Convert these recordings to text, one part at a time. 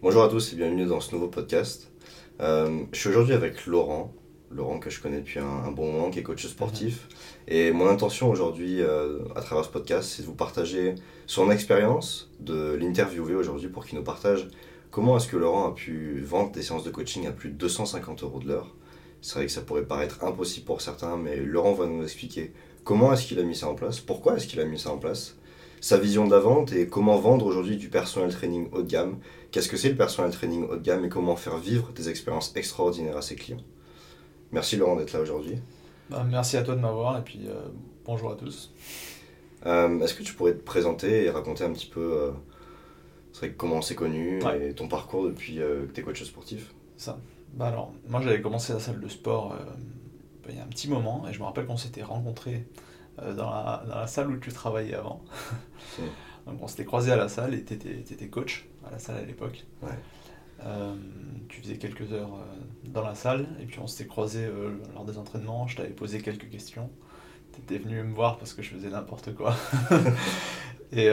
Bonjour à tous et bienvenue dans ce nouveau podcast. Euh, je suis aujourd'hui avec Laurent, Laurent que je connais depuis un, un bon moment, qui est coach sportif. Et mon intention aujourd'hui, euh, à travers ce podcast, c'est de vous partager son expérience, de l'interviewer aujourd'hui pour qu'il nous partage comment est-ce que Laurent a pu vendre des séances de coaching à plus de 250 euros de l'heure. C'est vrai que ça pourrait paraître impossible pour certains, mais Laurent va nous expliquer comment est-ce qu'il a mis ça en place, pourquoi est-ce qu'il a mis ça en place, sa vision de la vente et comment vendre aujourd'hui du personal training haut de gamme, qu'est-ce que c'est le personal training haut de gamme et comment faire vivre des expériences extraordinaires à ses clients? Merci Laurent d'être là aujourd'hui. Bah, merci à toi de m'avoir et puis euh, bonjour à tous. Euh, Est-ce que tu pourrais te présenter et raconter un petit peu euh, vrai, comment on s'est connu Ouais. et ton parcours depuis euh, que tu es coach sportif? Ça. Bah alors, moi j'avais commencé la salle de sport il y a un petit moment et je me rappelle qu'on s'était rencontrés euh, dans, la, dans la salle où tu travaillais avant. Donc on s'était croisés à la salle et tu étais, coach à la salle à l'époque. Ouais. Euh, tu faisais quelques heures euh, dans la salle et puis on s'était croisés lors des entraînements. Je t'avais posé quelques questions. Tu étais venu me voir parce que je faisais n'importe quoi. et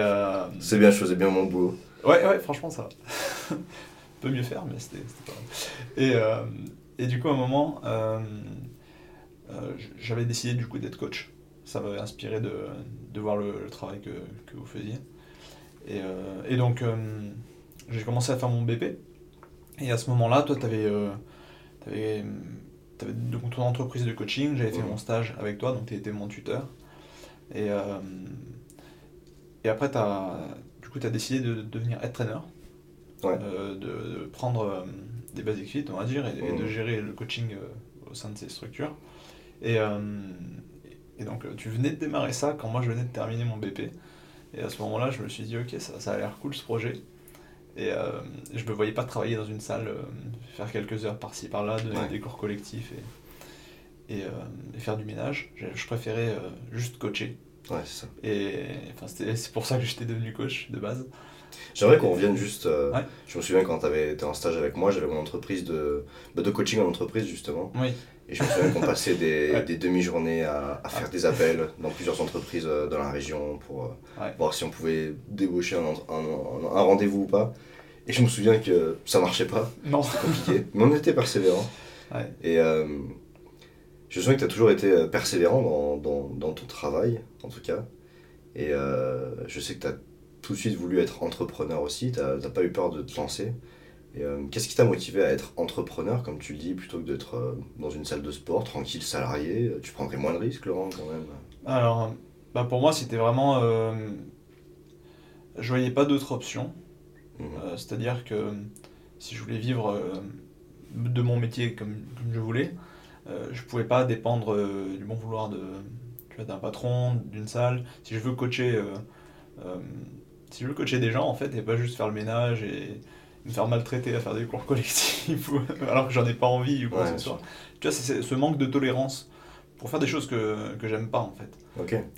C'est bien, je faisais bien mon boulot. Ouais, ouais, franchement, ça va. peut mieux faire, mais c'était pas mal. Et, euh, et du coup, à un moment, euh, euh, j'avais décidé du coup d'être coach. Ça m'avait inspiré de, de voir le, le travail que, que vous faisiez. Et, euh, et donc, euh, j'ai commencé à faire mon BP. Et à ce moment-là, toi, tu avais, donc ton entreprise de coaching. J'avais fait mon stage avec toi, donc tu étais mon tuteur. Et, euh, et après, as, du coup, tu as décidé de devenir head trainer. Ouais. Euh, de, de prendre euh, des basic fit, on va dire, et, et de gérer le coaching euh, au sein de ces structures. Et, euh, et donc, euh, tu venais de démarrer ça quand moi je venais de terminer mon BP. Et à ce moment-là, je me suis dit, ok, ça, ça a l'air cool ce projet. Et euh, je me voyais pas travailler dans une salle, euh, faire quelques heures par-ci par-là, donner Ouais. des cours collectifs et, et, euh, et faire du ménage. Je, je préférais juste coacher. Ouais, c'est ça. Et enfin, c'est pour ça que j'étais devenu coach de base. J'aimerais qu'on revienne juste. Ouais. Je me souviens quand tu étais en stage avec moi, j'avais mon entreprise de, bah, de coaching en entreprise justement. Oui, Et je me souviens qu'on passait des, Ouais. des demi-journées à, à faire des appels dans plusieurs entreprises euh, dans la région pour euh, Ouais. voir si on pouvait débaucher un, un, un- un rendez-vous ou pas. Et je me souviens que ça marchait pas, non. c'était compliqué. Mais on était persévérants. Ouais. Et euh, je me souviens que tu as toujours été persévérant dans, dans, dans ton travail, en tout cas. Et euh, je sais que tu as tout de suite voulu être entrepreneur aussi, tu n'as pas eu peur de te lancer. Et euh, qu'est-ce qui t'a motivé à être entrepreneur, comme tu le dis, plutôt que d'être euh, dans une salle de sport, tranquille, salarié Tu prendrais moins de risques, Laurent, quand même? Alors, bah pour moi, c'était vraiment. euh, je voyais pas d'autre option. Mhm. Euh, C'est-à-dire que si je voulais vivre euh, de mon métier comme, comme je voulais, euh, je pouvais pas dépendre euh, du bon vouloir de, d'un patron, d'une salle. Si je veux coacher, euh, euh, si je veux coacher des gens, en fait, et pas juste faire le ménage et me faire maltraiter à faire des cours collectifs, alors que j'en ai pas envie ou quoi Ouais, ce soit. Tu vois, c'est ce manque de tolérance pour faire des choses que, que j'aime pas, en fait.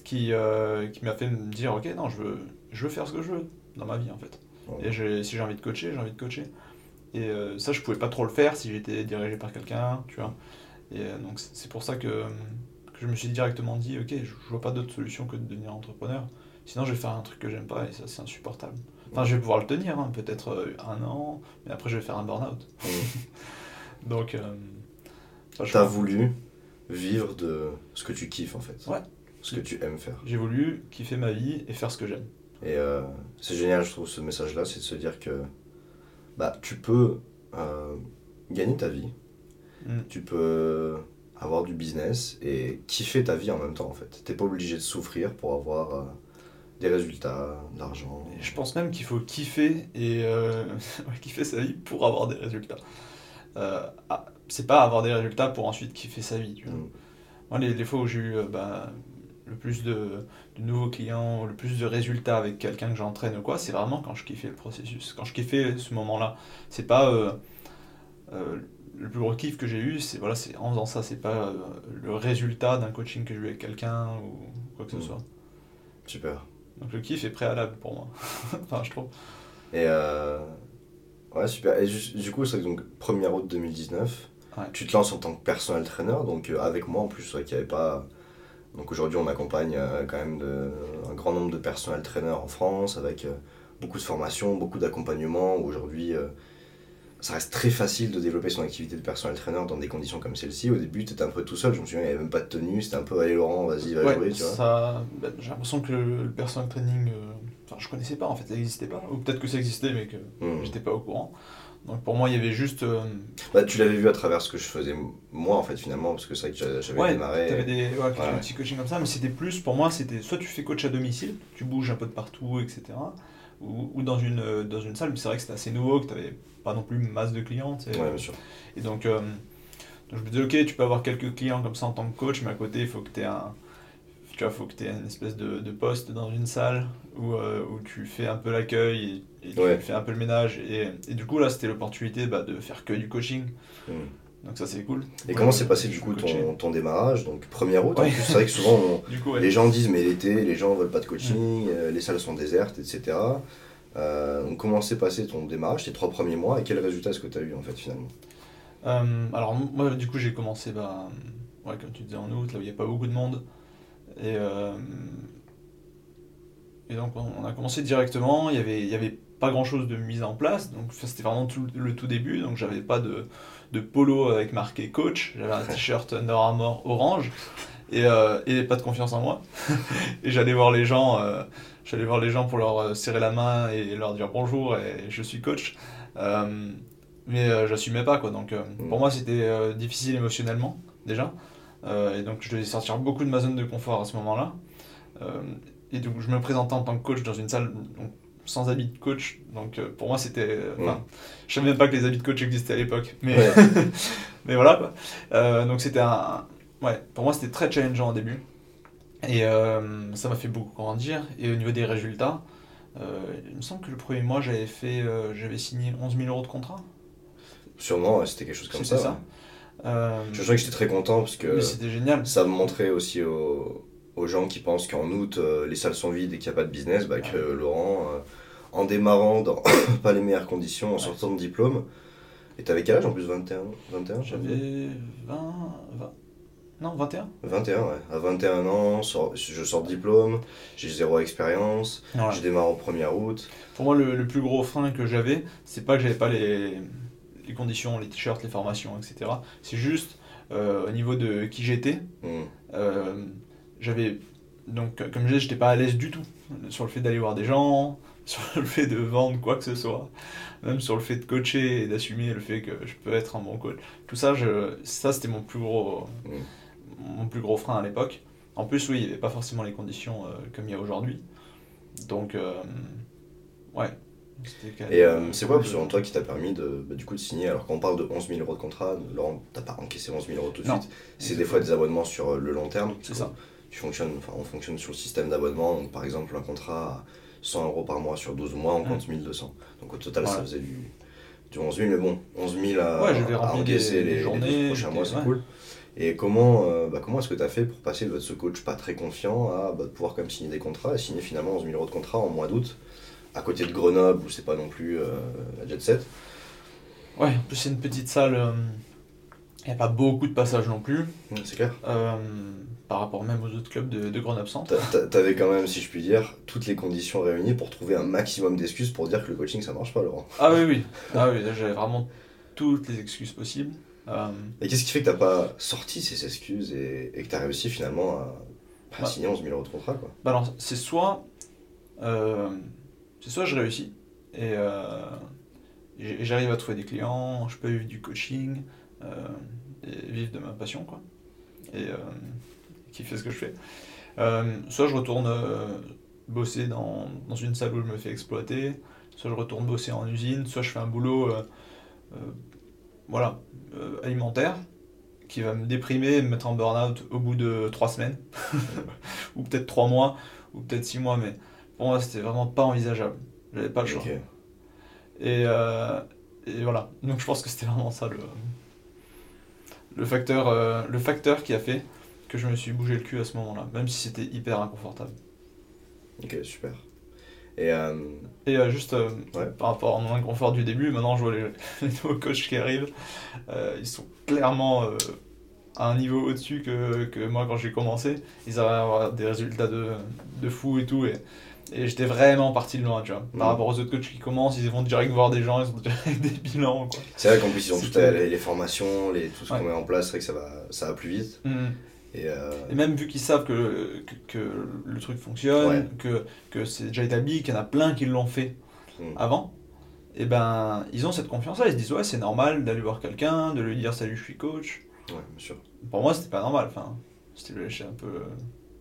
Qui, euh, qui m'a fait me dire ok non je veux, je veux faire ce que je veux dans ma vie en fait. Et si j'ai envie de coacher j'ai envie de coacher. Et euh, ça je pouvais pas trop le faire si j'étais dirigé par quelqu'un tu vois. Et euh, donc c'est c'est pour ça que, que je me suis directement dit ok je, je vois pas d'autre solution que de devenir entrepreneur. Sinon je vais faire un truc que j'aime pas et ça c'est insupportable enfin je vais pouvoir le tenir hein, peut-être euh, un an mais après je vais faire un burn-out Mhm. donc euh, T'as voulu vivre de ce que tu kiffes, en fait. Ouais. Ce que tu aimes faire. j'ai voulu kiffer ma vie et faire ce que j'aime Et euh, c'est génial, je trouve, ce message-là, c'est de se dire que bah, tu peux euh, gagner ta vie, Mm. tu peux avoir du business et kiffer ta vie en même temps, en fait. T'es pas obligé de souffrir pour avoir euh, des résultats, de l'argent. Je pense même qu'il faut kiffer et euh, kiffer sa vie pour avoir des résultats. Euh, ah, c'est pas avoir des résultats pour ensuite kiffer sa vie. Tu vois. Mm. Moi, les, les fois où j'ai eu euh, bah, le plus de, de nouveaux clients, le plus de résultats avec quelqu'un que j'entraîne ou quoi, c'est vraiment quand je kiffais le processus. Quand je kiffais ce moment-là. C'est pas. euh, euh, le plus gros kiff que j'ai eu, c'est voilà, c'est en faisant ça, c'est pas euh, le résultat d'un coaching que j'ai eu avec quelqu'un ou quoi que ce Mm. soit. Super. Donc le kiff est préalable pour moi. enfin, je trouve. Et euh, ouais, super. Et du coup, c'est donc 1er août 2019. Ouais. Tu te lances en tant que personal trainer, donc euh, avec moi en plus, c'est vrai qu'il n'y avait pas. Donc aujourd'hui, on accompagne euh, quand même de- un grand nombre de personal trainers en France avec euh, beaucoup de formations, beaucoup d'accompagnement. Aujourd'hui, ça reste très facile de développer son activité de personnel trainer dans des conditions comme celle-ci. Au début, tu étais un peu tout seul. Je me souviens, il n'y avait même pas de tenue. C'était un peu, allez Laurent, vas-y, va Ouais, jouer, tu vois. ça, bah, j'ai l'impression que le, le personal training, euh, enfin, je connaissais pas en fait, ça n'existait pas. Ou peut-être que ça existait, mais que Hmm. j'étais pas au courant. Donc pour moi, il y avait juste. euh, Bah, tu l'avais vu à travers ce que je faisais moi, en fait, finalement, parce que c'est vrai que j'a- j'avais Ouais, démarré. T'avais des ouais, Ouais. petits coachings comme ça, mais c'était plus, pour moi, c'était soit tu fais coach à domicile, tu bouges un peu de partout, etc. Ou, ou dans, une, euh, dans une salle, mais c'est vrai que c'était assez nouveau, que t'avais pas non plus masse de clients. tu sais. Ouais, bien sûr. Et donc, euh, donc je me disais, ok, tu peux avoir quelques clients comme ça en tant que coach, mais à côté, il faut que tu aies un. Tu vois, faut que aies une espèce de, de poste dans une salle où, euh, où tu fais un peu l'accueil et, et tu fais un peu le ménage. Et, et du coup, là, c'était l'opportunité bah, de faire que du coaching. Hmm. Donc, ça, c'est cool. Et Ouais, comment s'est passé du coup ton, ton démarrage Donc, première route, en Ouais. c'est vrai que souvent, on- Du coup, ouais. les gens disent, mais l'été, les gens veulent pas de coaching, euh, les salles sont désertes, etc. Euh, comment s'est passé ton démarrage, tes trois premiers mois, et quel résultat est-ce que tu as eu, en fait, finalement? Euh, alors moi du coup j'ai commencé bah, ouais, comme tu disais en août là où il n'y a pas beaucoup de monde. Et, euh, et donc on, a commencé directement. Il y avait, y avait pas grand chose de mise en place. Donc ça, c'était vraiment tout, le tout début. Donc j'avais pas de, de polo avec marqué coach. J'avais un t-shirt Under Armour orange et, euh, et pas de confiance en moi. Et j'allais voir les gens euh, j'allais voir les gens pour leur euh, serrer la main et leur dire bonjour et je suis coach. Euh, mais euh, j'assumais pas quoi. Donc Mm. pour moi c'était difficile émotionnellement déjà. Et donc je devais sortir beaucoup de ma zone de confort à ce moment là et donc je me présentais en tant que coach dans une salle donc, sans habit de coach. Donc euh, pour moi c'était euh, enfin, je savais même pas que les habits de coach existaient à l'époque. Mais Ouais. mais voilà quoi. Euh, donc c'était un ouais pour moi c'était très challengeant au début et euh, ça m'a fait beaucoup grandir et au niveau des résultats euh, il me semble que le premier mois j'avais fait euh, j'avais signé 11 000 euros de contrat Sûrement, c'était quelque chose comme ça. Ça. ouais. Je sais que j'étais très content, parce que c'était génial ça me montrait aussi aux, aux gens qui pensent qu'en août, les salles sont vides et qu'il n'y a pas de business, bah, que. Laurent, en démarrant dans pas les meilleures conditions, en Ouais. sortant de diplôme, et t'avais quel âge en plus 21 21 j'avais 20, 20 non 21 21, ouais. À 21 ans, sort- je sors de diplôme, j'ai zéro expérience, Voilà. je démarre au 1er août. Pour moi, le, le plus gros frein que j'avais, c'est pas que j'avais pas les, les conditions, les t-shirts, les formations, etc. C'est juste euh, au niveau de qui j'étais. Hmm. euh, j'avais donc, comme je disais, j'étais pas à l'aise du tout sur le fait d'aller voir des gens, sur le fait de vendre quoi que ce soit, même sur le fait de coacher et d'assumer le fait que je peux être un bon coach. Tout ça, je, ça c'était mon plus gros, mon plus gros frein à l'époque. En plus, oui, il n'y avait pas forcément les conditions euh, comme il y a aujourd'hui. Donc, euh, ouais. Et euh, c'est quoi, selon toi, qui t'a permis de, bah, du coup, de signer Alors, quand on parle de 11 000 euros de contrat, Laurent, t'as pas encaissé 11 000 euros tout de Non. suite. C'est des fois des abonnements sur le long terme. C'est ça. Tu fonctionnes, enfin, on fonctionne sur le système d'abonnement. Donc, par exemple, un contrat à 100 euros par mois sur 12 mois, on compte 1200. Donc, au total, ça Voilà. faisait du, du 11 000. Mais bon, 11 000 à, Ouais, j'avais à rempli encaisser des- les, les journées, 12 prochains mois, c'est ouais. cool. Et comment, euh, bah, comment est-ce que tu as fait pour passer de ce coach pas très confiant à bah, de pouvoir quand même signer des contrats et signer finalement 11 000 euros de contrat en mois d'août à côté de Grenoble où c'est pas non plus euh, la jet set? Ouais, en plus, c'est une petite salle. euh, Il n'y a pas beaucoup de passages non plus, Hmm, C'est clair euh, par rapport même aux autres clubs de, de Grenoble Centre. T'a- t'a- T'avais quand même, si je puis dire, toutes les conditions réunies pour trouver un maximum d'excuses pour dire que le coaching ça marche pas, Laurent. Ah oui, oui. Ah oui, j'avais vraiment toutes les excuses possibles. Euh, Et qu'est-ce qui fait que t'as pas sorti ces excuses et, et que t'as réussi finalement à, à Bah. signer 11 000 euros de contrat quoi? Bah alors, c'est soit, euh, c'est soit je réussis et, euh, j'arrive à trouver des clients, je peux vivre du coaching euh, et vivre de ma passion quoi, et euh, kiffer ce que je fais. Euh, soit je retourne bosser dans, dans une salle où je me fais exploiter, soit je retourne bosser en usine, soit je fais un boulot voilà, euh, alimentaire qui va me déprimer et me mettre en burn-out au bout de trois semaines, ou peut-être trois mois, ou peut-être six mois, mais pour moi c'était vraiment pas envisageable. J'avais pas le choix. Et, euh, et voilà, donc je pense que c'était vraiment ça le, le, facteur, euh, le facteur qui a fait que je me suis bougé le cul à ce moment-là, même si c'était hyper inconfortable. Ok, super. Et euh, Et euh, juste euh, Ouais. par rapport à mon inconfort du début, maintenant je vois les, les nouveaux coachs qui arrivent, ils sont clairement à un niveau au-dessus que, que moi quand j'ai commencé. Ils arrivent à avoir des résultats de, de fou et tout. Et, Et j'étais vraiment parti de loin, tu vois. Par Mm. rapport aux autres coachs qui commencent, ils vont direct voir des gens, ils ont direct des bilans. C'est vrai qu'en plus, ils ont toutes les, les formations, les, tout ce qu'on met en place, c'est vrai que ça va, ça va plus vite. Mm. Et, euh, Et même vu qu'ils savent que, que, que le truc fonctionne, Ouais. que, que c'est déjà établi, qu'il y en a plein qui l'ont fait Mm. avant, et ben ils ont cette confiance-là. Ils se disent ouais c'est normal d'aller voir quelqu'un, de lui dire salut je suis coach. ouais, bien sûr. Pour moi c'était pas normal. Enfin c'était un peu euh,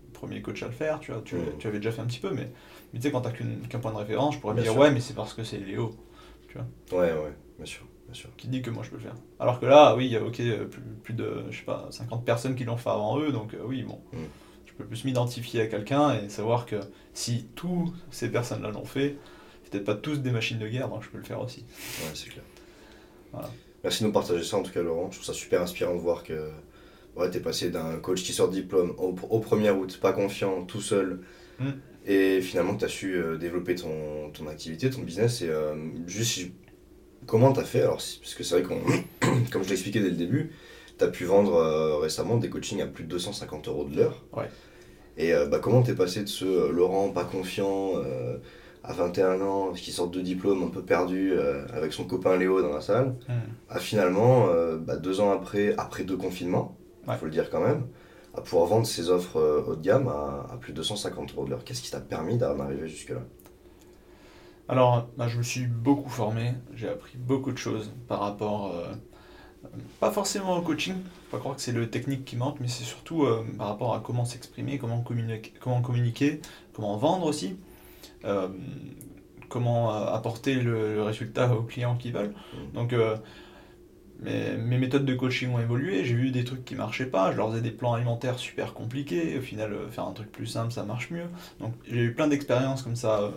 le premier coach à le faire. Tu vois, tu, Mm. tu avais déjà fait un petit peu, mais, mais tu sais quand t'as qu'un point de référence, je pourrais me dire sûr. ouais mais c'est parce que c'est Léo Ouais, ouais, bien sûr, bien sûr. qui dit que moi je peux le faire. Alors que là oui il y a ok euh, plus, plus de je sais pas 50 personnes qui l'ont fait avant eux, donc euh, oui bon. Mm. Je peux plus m'identifier à quelqu'un et savoir que si toutes ces personnes-là l'ont fait, c'est peut-être pas tous des machines de guerre, donc je peux le faire aussi. Ouais, c'est clair. Voilà. Merci de nous partager ça en tout cas, Laurent. Je trouve ça super inspirant de voir que ouais, tu es passé d'un coach qui sort de diplôme au, au 1er août, pas confiant, tout seul, Mm. et finalement que tu as su euh, développer ton, ton activité, ton business. Et euh, juste, si- comment tu as fait alors, Parce que c'est vrai qu'on, comme je l'ai expliqué dès le début, tu as pu vendre euh, récemment des coachings à plus de 250 euros de l'heure. Ouais. Et euh, bah, comment t'es passé de ce euh, Laurent pas confiant à 21 ans, qui sort de diplôme un peu perdu avec son copain Léo dans la salle, Mm. à finalement, bah, deux ans après, après deux confinements, il Ouais. faut le dire quand même, à pouvoir vendre ses offres haut de gamme à, à plus de 250 euros de l'heure. Qu'est-ce qui t'a permis d'en arriver jusque-là? Alors, bah, je me suis beaucoup formé, j'ai appris beaucoup de choses par rapport, euh, pas forcément au coaching, faut pas croire que c'est le technique qui manque, mais c'est surtout euh, par rapport à comment s'exprimer, comment communiquer, comment communiquer, comment vendre aussi, euh, comment apporter le, le résultat aux clients qui veulent. Mhm. Donc, mes, mes méthodes de coaching ont évolué, j'ai vu des trucs qui marchaient pas, je leur faisais des plans alimentaires super compliqués, au final, faire un truc plus simple, ça marche mieux. Donc, j'ai eu plein d'expériences comme ça.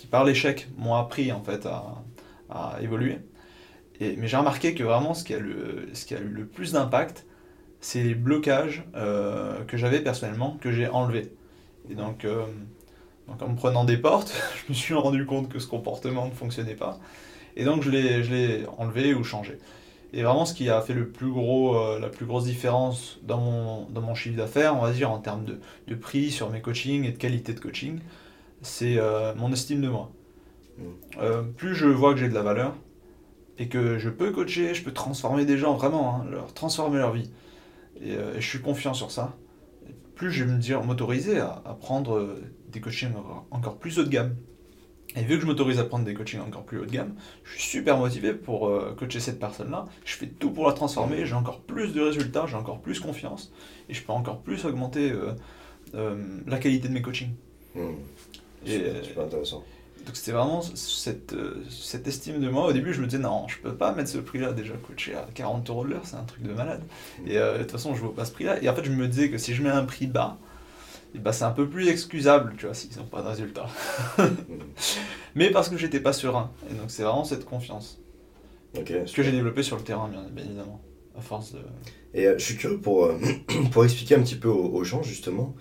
Qui par l'échec m'ont appris en fait à, évoluer. Mais j'ai remarqué que vraiment ce qui a, eu le plus d'impact, c'est les blocages euh, que j'avais personnellement, que j'ai enlevés. Et donc, euh, en me prenant des portes, je me suis rendu compte que ce comportement ne fonctionnait pas. Et donc je l'ai, enlevé ou changé. Et vraiment ce qui a fait le plus gros, euh, la plus grosse différence dans mon, chiffre d'affaires, on va dire en termes de prix sur mes coachings et de qualité de coaching, c'est euh, mon estime de moi. Mm. Euh, plus je vois que j'ai de la valeur et que je peux coacher, je peux transformer des gens vraiment, hein, leur transformer leur vie. Et, euh, et je suis confiant sur ça. Et plus je vais me dire m'autoriser à, à prendre des coachings encore, plus haut de gamme. Et vu que je m'autorise à prendre des coachings encore plus haut de gamme, je suis super motivé pour euh, coacher cette personne-là. Je fais tout pour la transformer, j'ai encore plus de résultats, j'ai encore plus confiance et je peux encore plus augmenter la qualité de mes coachings. Hmm. Et, Super, intéressant. Donc c'était vraiment cette, euh, cette estime de moi. Au début, je me disais non, je peux pas mettre ce prix-là déjà coaché à 40 euros de l'heure, c'est un truc de malade. Et euh, de toute façon, je vaux pas ce prix-là. Et en fait, je me disais que si je mets un prix bas, et bah, c'est un peu plus excusable, tu vois, s'ils n'ont pas de résultat. Hmm. Mais parce que j'étais pas serein. Et donc c'est vraiment cette confiance Ok, que j'ai développée sur le terrain, bien, bien évidemment, à force de. Et euh, je suis curieux pour, euh, pour expliquer un petit peu aux, aux gens, justement.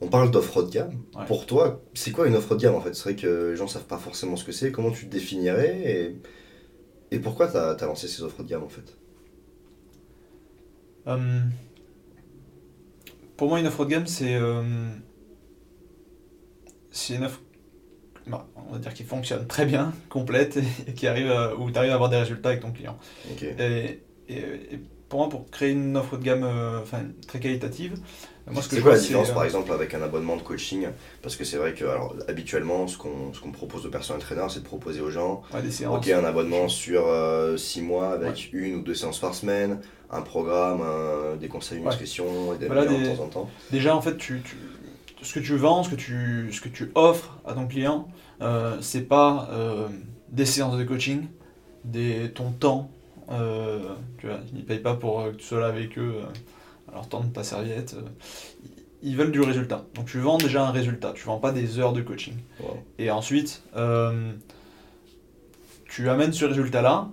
On parle d'offre haut de gamme. Ouais. Pour toi, c'est quoi une offre haut de gamme en fait? C'est vrai que les gens savent pas forcément ce que c'est. Comment tu te définirais et, et pourquoi tu as, lancé ces offres haut de gamme en fait? Euh, pour moi, une offre haut de gamme, c'est euh, c'est une offre, bah, on va dire, qui fonctionne très bien, complète, et qui arrive à- où tu arrives à avoir des résultats avec ton client. Et, et- et pour moi, pour créer une offre haut de gamme euh, très qualitative, moi, C'est quoi la différence euh, par exemple avec un abonnement de coaching? Parce que c'est vrai que alors, habituellement, ce qu'on propose aux personnes entraîneurs, c'est de proposer aux gens ouais, des séances. Ok, un abonnement sur 6 mois avec une ou deux séances par semaine, un programme, un- des conseils de nutrition et des Voilà, des- de temps en temps. Déjà, en fait, tu, tu- ce que tu vends, ce que tu, ce que tu offres à ton client, euh, c'est pas euh, des séances de coaching, des, ton temps. euh, tu vois, ils ne payent pas pour euh, que tu sois là avec eux, leur tendre ta serviette. euh, ils- veulent du résultat. Donc tu vends déjà un résultat, tu vends pas des heures de coaching. Wow. Et ensuite, euh, tu amènes ce résultat-là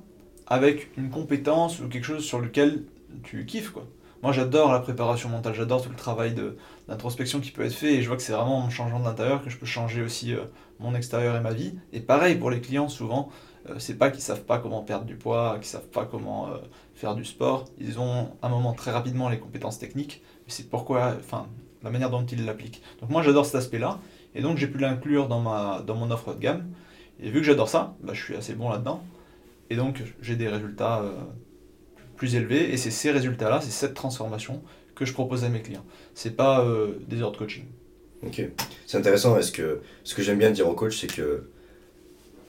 avec une compétence ou quelque chose sur lequel tu kiffes. Quoi. Moi, j'adore la préparation mentale, j'adore tout le travail d'introspection qui peut être fait, et je vois que c'est vraiment en changeant de l'intérieur que je peux changer aussi euh, mon extérieur et ma vie. Et pareil pour les clients, souvent, euh, c'est pas qu'ils savent pas comment perdre du poids, qu'ils savent pas comment faire du sport. Ils ont un moment très rapidement les compétences techniques, mais c'est pourquoi, enfin, la manière dont ils l'appliquent. Donc moi, j'adore cet aspect-là. Et donc j'ai pu l'inclure dans, dans mon offre de gamme. Et vu que j'adore ça, bah, je suis assez bon là-dedans. Et donc j'ai des résultats euh, plus élevés. Et c'est ces résultats-là, c'est cette transformation que je propose à mes clients. C'est pas euh, des heures de coaching. Ok. C'est intéressant parce que ce que j'aime bien dire aux coachs, c'est que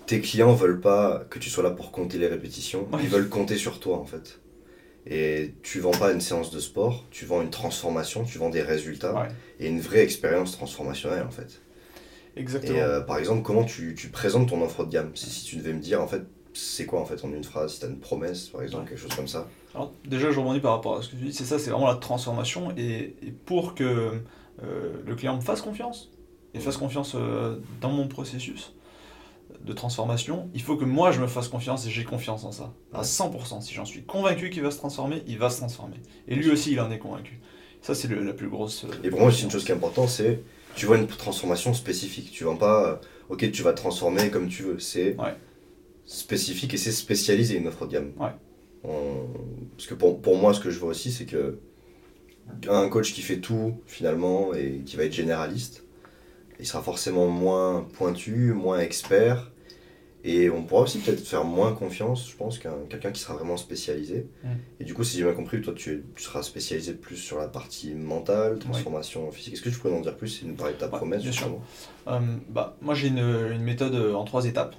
tes clients veulent pas que tu sois là pour compter les répétitions. Ouais. Ils veulent compter sur toi en fait. Et tu vends pas une séance de sport, tu vends une transformation, tu vends des résultats Ouais. et une vraie expérience transformationnelle en fait. Exactement. Et euh, par exemple, comment tu, tu présentes ton offre de gamme? Si, si tu devais me dire en fait, c'est quoi en fait en une phrase, si tu as une promesse par exemple, Ouais. quelque chose comme ça. Alors, déjà, je rebondis par rapport à ce que tu dis, c'est ça, c'est vraiment la transformation. Et, et pour que euh, le client me fasse confiance, et fasse confiance euh, dans mon processus de transformation, il faut que moi je me fasse confiance et j'ai confiance en ça. À Ouais. 100%. Si j'en suis convaincu qu'il va se transformer, il va se transformer. Et lui aussi, il en est convaincu. Ça, c'est la plus grosse. euh, Et pour moi aussi, une chose qui est importante, c'est tu vois une transformation spécifique. Tu vends pas, euh, ok, tu vas te transformer comme tu veux. C'est Ouais. spécifique et c'est spécialisé une offre de gamme. Ouais. On- Parce que pour, pour moi, ce que je vois aussi, c'est que un coach qui fait tout finalement et qui va être généraliste, il sera forcément moins pointu, moins expert. Et on pourra aussi peut-être faire moins confiance, je pense, qu'un quelqu'un qui sera vraiment spécialisé. Mm. Et du coup, si j'ai bien compris, toi, tu, seras spécialisé plus sur la partie mentale, transformation physique. Est-ce que tu pourrais en dire plus et nous parler de ta Ouais, promesse bien sûr. justement? Euh, bah, moi, j'ai une, une méthode euh, en trois étapes,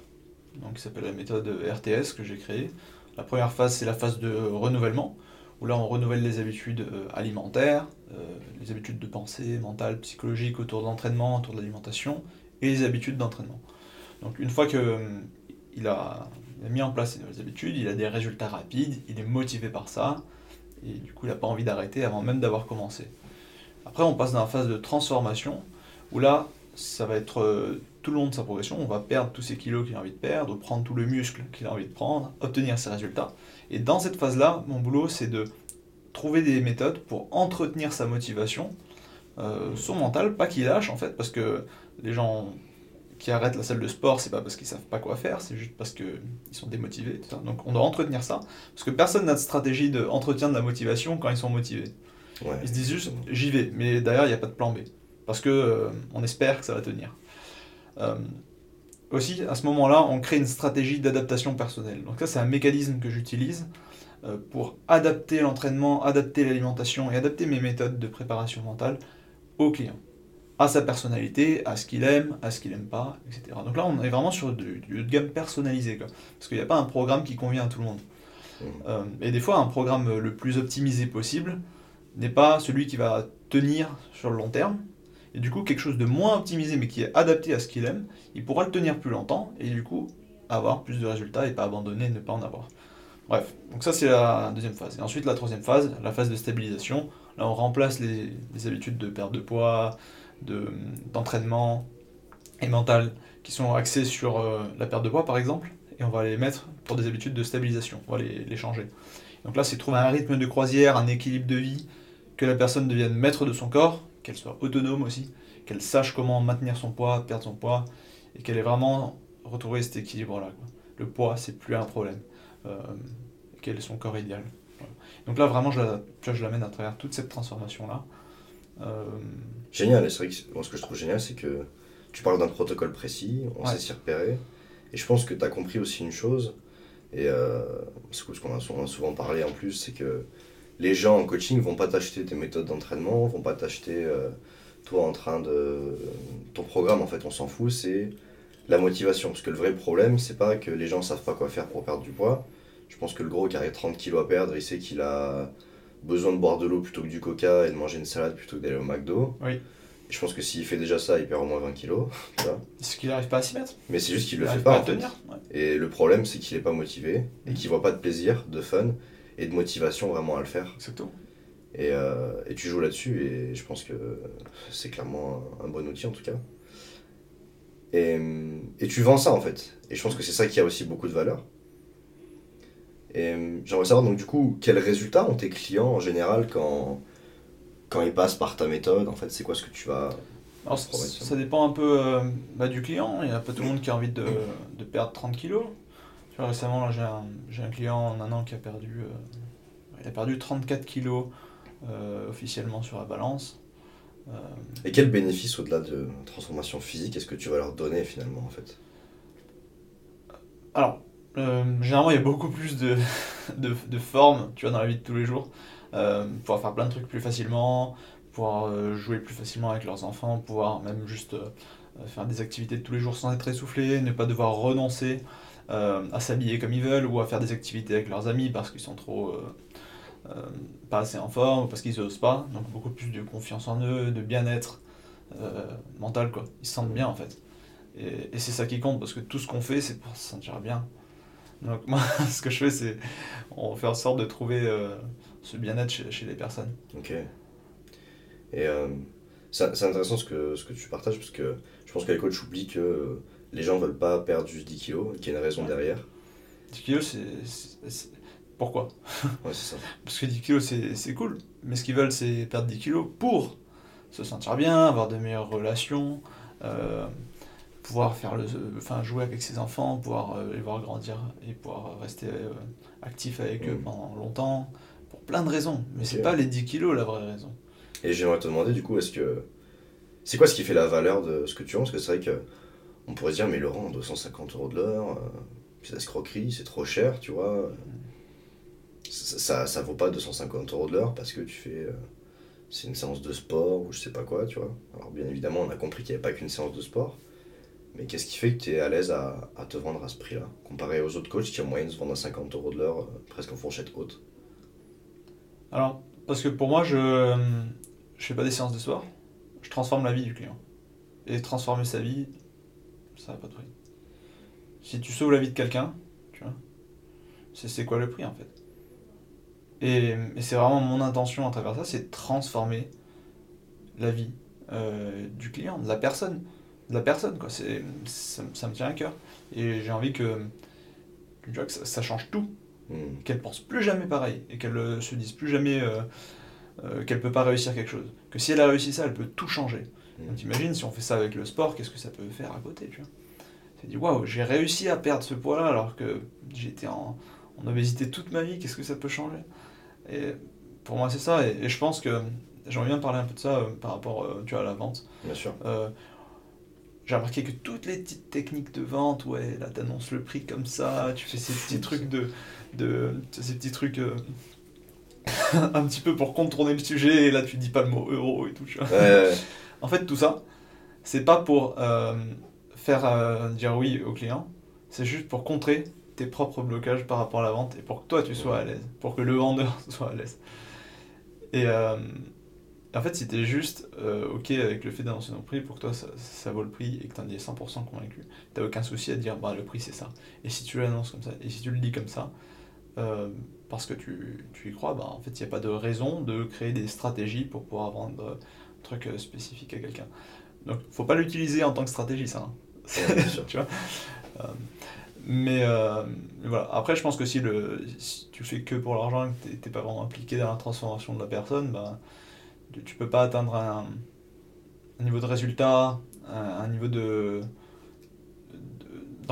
donc, qui s'appelle la méthode RTS que j'ai créée. La première phase, c'est la phase de renouvellement, où là, on renouvelle les habitudes euh, alimentaires, euh, les habitudes de pensée, mentales, psychologiques autour de l'entraînement, autour de l'alimentation, et les habitudes d'entraînement. Donc, une fois que euh, a, mis en place ces nouvelles habitudes, il a des résultats rapides, il est motivé par ça, et du coup, il n'a pas envie d'arrêter avant même d'avoir commencé. Après, on passe dans la phase de transformation, où là, ça va être tout le long de sa progression, on va perdre tous ces kilos qu'il a envie de perdre, prendre tout le muscle qu'il a envie de prendre, obtenir ses résultats. Et dans cette phase-là, mon boulot, c'est de trouver des méthodes pour entretenir sa motivation, euh, son mental, pas qu'il lâche en fait, parce que les gens qui arrêtent la salle de sport, c'est pas parce qu'ils savent pas quoi faire, c'est juste parce qu'ils sont démotivés. tout ça. Donc on doit entretenir ça, parce que personne n'a de stratégie d'entretien de la motivation quand ils sont motivés. Ouais. Ils se disent juste j'y vais, mais derrière il n'y a pas de plan B. Parce que euh, on espère que ça va tenir. Euh, aussi, à ce moment-là, on crée une stratégie d'adaptation personnelle. Donc ça, c'est un mécanisme que j'utilise euh, pour adapter l'entraînement, adapter l'alimentation et adapter mes méthodes de préparation mentale au client. À sa personnalité, à ce qu'il aime, à ce qu'il n'aime pas, etc. Donc là, on est vraiment sur du, gamme personnalisé. Quoi. Parce qu'il n'y a pas un programme qui convient à tout le monde. Mhm. Euh, et des fois, un programme le plus optimisé possible n'est pas celui qui va tenir sur le long terme. Et du coup, quelque chose de moins optimisé, mais qui est adapté à ce qu'il aime, il pourra le tenir plus longtemps et du coup avoir plus de résultats et pas abandonner, ne pas en avoir. Bref, donc ça c'est la deuxième phase. Et ensuite la troisième phase, la phase de stabilisation. Là on remplace les, habitudes de perte de poids, de- d'entraînement et mental qui sont axées sur euh, la perte de poids par exemple, et on va les mettre pour des habitudes de stabilisation, on va les, les changer. Donc là c'est trouver un rythme de croisière, un équilibre de vie, que la personne devienne maître de son corps, qu'elle soit autonome aussi, qu'elle sache comment maintenir son poids, perdre son poids, et qu'elle ait vraiment retrouvé cet équilibre-là. Le poids, c'est plus un problème. Euh, quel est son corps idéal. Voilà. Donc là, vraiment, je la- je l'amène à travers toute cette transformation-là. Euh, Génial, c'est vrai que ce que je trouve génial, c'est que tu parles d'un protocole précis, on Ouais. sait s'y repérer, et je pense que tu as compris aussi une chose, et euh, ce qu'on a souvent parlé en plus, c'est que les gens en coaching vont pas t'acheter tes méthodes d'entraînement, vont pas t'acheter euh, toi en train de... ton programme, en fait, on s'en fout, c'est la motivation, parce que le vrai problème, c'est pas que les gens savent pas quoi faire pour perdre du poids, je pense que le gros qui a 30 kilos à perdre, il sait qu'il a besoin de boire de l'eau plutôt que du coca et de manger une salade plutôt que d'aller au McDo. Oui. Je pense que s'il fait déjà ça, il perd au moins 20 kilos. ce qu'il n'arrive pas à s'y mettre? Mais c'est juste qu'il Il le fait pas. pas à en fait. tenir. ouais. Et le problème, c'est qu'il est pas motivé et Mhm. qu'il voit pas de plaisir, de fun et de motivation vraiment à le faire. Exactement. Et, euh, et tu joues là-dessus et je pense que c'est clairement un, un bon outil en tout cas. Et, et tu vends ça en fait. Et je pense que c'est ça qui a aussi beaucoup de valeur. Et j'aimerais savoir donc du coup quels résultats ont tes clients en général quand, quand ils passent par ta méthode. En fait, c'est quoi ce que tu vas. Alors, ça dépend un peu euh, bah, du client. Il n'y a pas tout le monde qui a envie de, de perdre 30 kilos. Récemment, j'ai un, j'ai un client en un an qui a perdu, euh, il a perdu 34 kilos euh, officiellement sur la balance. Euh, Et quel bénéfice au-delà de la transformation physique est-ce que tu vas leur donner finalement en fait? Alors, euh, généralement, il y a beaucoup plus de, de, de formes, tu vois, dans la vie de tous les jours. Euh, pouvoir faire plein de trucs plus facilement, pouvoir euh, jouer plus facilement avec leurs enfants, pouvoir même juste faire des activités de tous les jours sans être essoufflé, ne pas devoir renoncer euh, à s'habiller comme ils veulent ou à faire des activités avec leurs amis parce qu'ils sont trop euh, euh, pas assez en forme ou parce qu'ils osent pas. Donc beaucoup plus de confiance en eux, de bien-être mental quoi. Ils se sentent bien en fait. Et, c'est ça qui compte parce que tout ce qu'on fait c'est pour se sentir bien. Donc moi ce que je fais c'est on fait en sorte de trouver ce bien-être chez, les personnes. Ok. Et c'est intéressant ce que, ce que tu partages parce que je pense que les coachs oublient que les gens veulent pas perdre juste 10 kilos, qu'il y a une raison Ouais. derrière. 10 kilos c'est... c'est- c'est- Pourquoi? Ouais, c'est ça. Parce que 10 kilos c'est c'est cool, mais ce qu'ils veulent c'est perdre 10 kilos pour se sentir bien, avoir de meilleures relations, euh, pouvoir faire le, enfin, jouer avec ses enfants, pouvoir euh, les voir grandir et pouvoir rester euh, actif avec eux Mm. pendant longtemps, pour plein de raisons. Mais c'est Ok. pas les 10 kilos la vraie raison. Et j'aimerais te demander du coup, est-ce que. C'est quoi ce qui fait la valeur de ce que tu vends Parce que c'est vrai que. On pourrait se dire, mais Laurent, 250 euros de l'heure, euh, c'est escroquerie, c'est trop cher, tu vois. Ça, ça, ça vaut pas 250 euros de l'heure parce que tu fais. euh, c'est une séance de sport ou je sais pas quoi, tu vois. Alors, bien évidemment, on a compris qu'il n'y avait pas qu'une séance de sport. Mais qu'est-ce qui fait que tu es à l'aise à, à te vendre à ce prix-là Comparé aux autres coachs qui en moyenne se vendent à 50 euros de l'heure, euh, presque en fourchette haute? Alors, parce que pour moi, je je fais pas des séances de sport, je transforme la vie du client. Et transformer sa vie, ça n'a pas de prix. Si tu sauves la vie de quelqu'un, tu vois, c'est quoi le prix en fait? Et, et c'est vraiment mon intention à travers ça, c'est de transformer la vie euh, du client, de la personne. De la personne, quoi. C'est, ça, ça me tient à cœur. Et j'ai envie que, tu vois, que ça, ça change tout Hmm. qu'elle pense plus jamais pareil et qu'elle euh, se dise plus jamais euh, euh, qu'elle peut pas réussir quelque chose. Que si elle a réussi ça, elle peut tout changer. T'imagines si on fait ça avec le sport, qu'est-ce que ça peut faire à côté, tu vois? Tu te dis waouh, j'ai réussi à perdre ce poids-là alors que j'étais en, en obésité toute ma vie, qu'est-ce que ça peut changer? Et pour moi c'est ça, et, et je pense que j'aimerais bien parler un peu de ça euh, par rapport euh, tu vois, à la vente. Bien sûr. Euh, j'ai remarqué que toutes les petites techniques de vente, ouais, là t'annonces le prix comme ça, tu fais ces petits trucs de, de ces petits trucs un petit peu pour contourner le sujet, et là tu dis pas le mot euro et tout. tu vois. Ouais, ouais, ouais. En fait, tout ça, c'est pas pour euh, faire euh, dire oui au client, c'est juste pour contrer tes propres blocages par rapport à la vente et pour que toi tu sois à l'aise, pour que le vendeur soit à l'aise. Et euh, en fait, si t'es juste euh, ok avec le fait d'annoncer ton prix, pour que toi ça, vaut le prix et que t'en es 100% convaincu, t'as aucun souci à dire bah le prix c'est ça. Et si tu l'annonces comme ça, et si tu le dis comme ça, parce que tu, tu y crois, bah en fait il n'y a pas de raison de créer des stratégies pour pouvoir vendre truc euh, spécifique à quelqu'un. Donc faut pas l'utiliser en tant que stratégie ça. hein. Ouais, bien sûr. tu vois? Euh, mais, euh, voilà. Après, je pense que si, le, si tu fais que pour l'argent et que t'es- t'es pas vraiment impliqué dans la transformation de la personne, bah, tu, tu peux pas atteindre un, un niveau de résultat, un, un niveau de-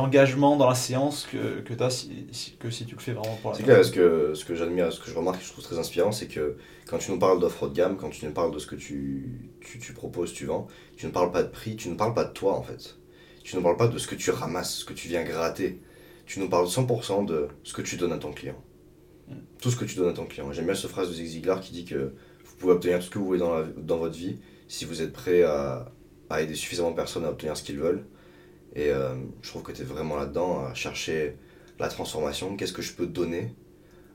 d'engagement dans la séance que, que tu as si, si- que si tu le fais vraiment pour la C'est clair, personne. ce que, ce que j'admire, ce que je remarque et je trouve très inspirant, c'est que quand tu nous parles d'offre haut de gamme, quand tu nous parles de ce que tu, tu, tu proposes, tu vends, tu ne parles pas de prix, tu ne parles pas de toi en fait. Tu ne parles pas de ce que tu ramasses, ce que tu viens gratter. Tu nous parles 100% de ce que tu donnes à ton client. Mm. Tout ce que tu donnes à ton client. J'aime bien cette phrase de Zig Ziglar qui dit que vous pouvez obtenir tout ce que vous voulez dans, la- dans votre vie si vous êtes prêt à, à aider suffisamment de personnes à obtenir ce qu'ils veulent. Et euh, je trouve que tu es vraiment là-dedans à chercher la transformation, qu'est-ce que je peux donner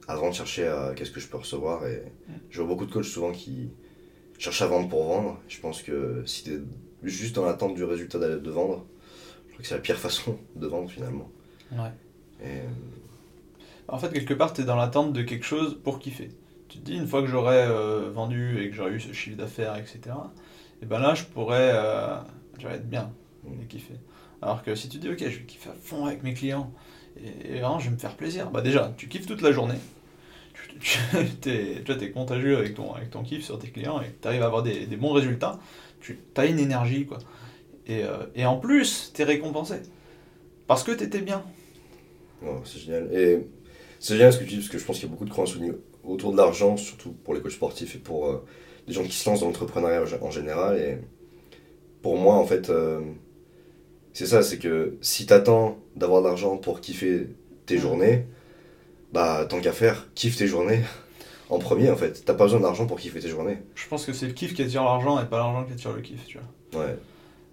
avant de chercher à qu'est-ce que je peux recevoir? Et je vois beaucoup de coachs souvent qui cherchent à vendre pour vendre. Je pense que si tu es juste dans l'attente du résultat d'aller de vendre, je crois que c'est la pire façon de vendre finalement. Ouais. Et, En fait, quelque part, tu es dans l'attente de quelque chose pour kiffer. Tu te dis, une fois que j'aurai euh, vendu et que j'aurai eu ce chiffre d'affaires, etc., et ben là, je pourrais euh, je vais être bien et kiffer. Alors que si tu dis, ok, je vais kiffer à fond avec mes clients et, vraiment, je vais me faire plaisir, bah déjà, tu kiffes toute la journée. Tu, es, es contagieux avec ton, avec ton kiff sur tes clients et tu arrives à avoir des, des bons résultats. Tu as une énergie, quoi. Et, euh, et en plus, tu es récompensé. Parce que tu étais bien. oh, c'est génial. Et c'est génial ce que tu dis, parce que je pense qu'il y a beaucoup de croyances autour de l'argent, surtout pour les coachs sportifs et pour euh, des gens qui se lancent dans l'entrepreneuriat en général. Et pour moi, en fait, euh, c'est ça, c'est que si t'attends d'avoir de l'argent pour kiffer tes journées, bah tant qu'à faire, kiffe tes journées en premier en fait. T'as pas besoin d'argent pour kiffer tes journées. Je pense que c'est le kiff qui attire l'argent et pas l'argent qui attire le kiff, tu vois. Ouais.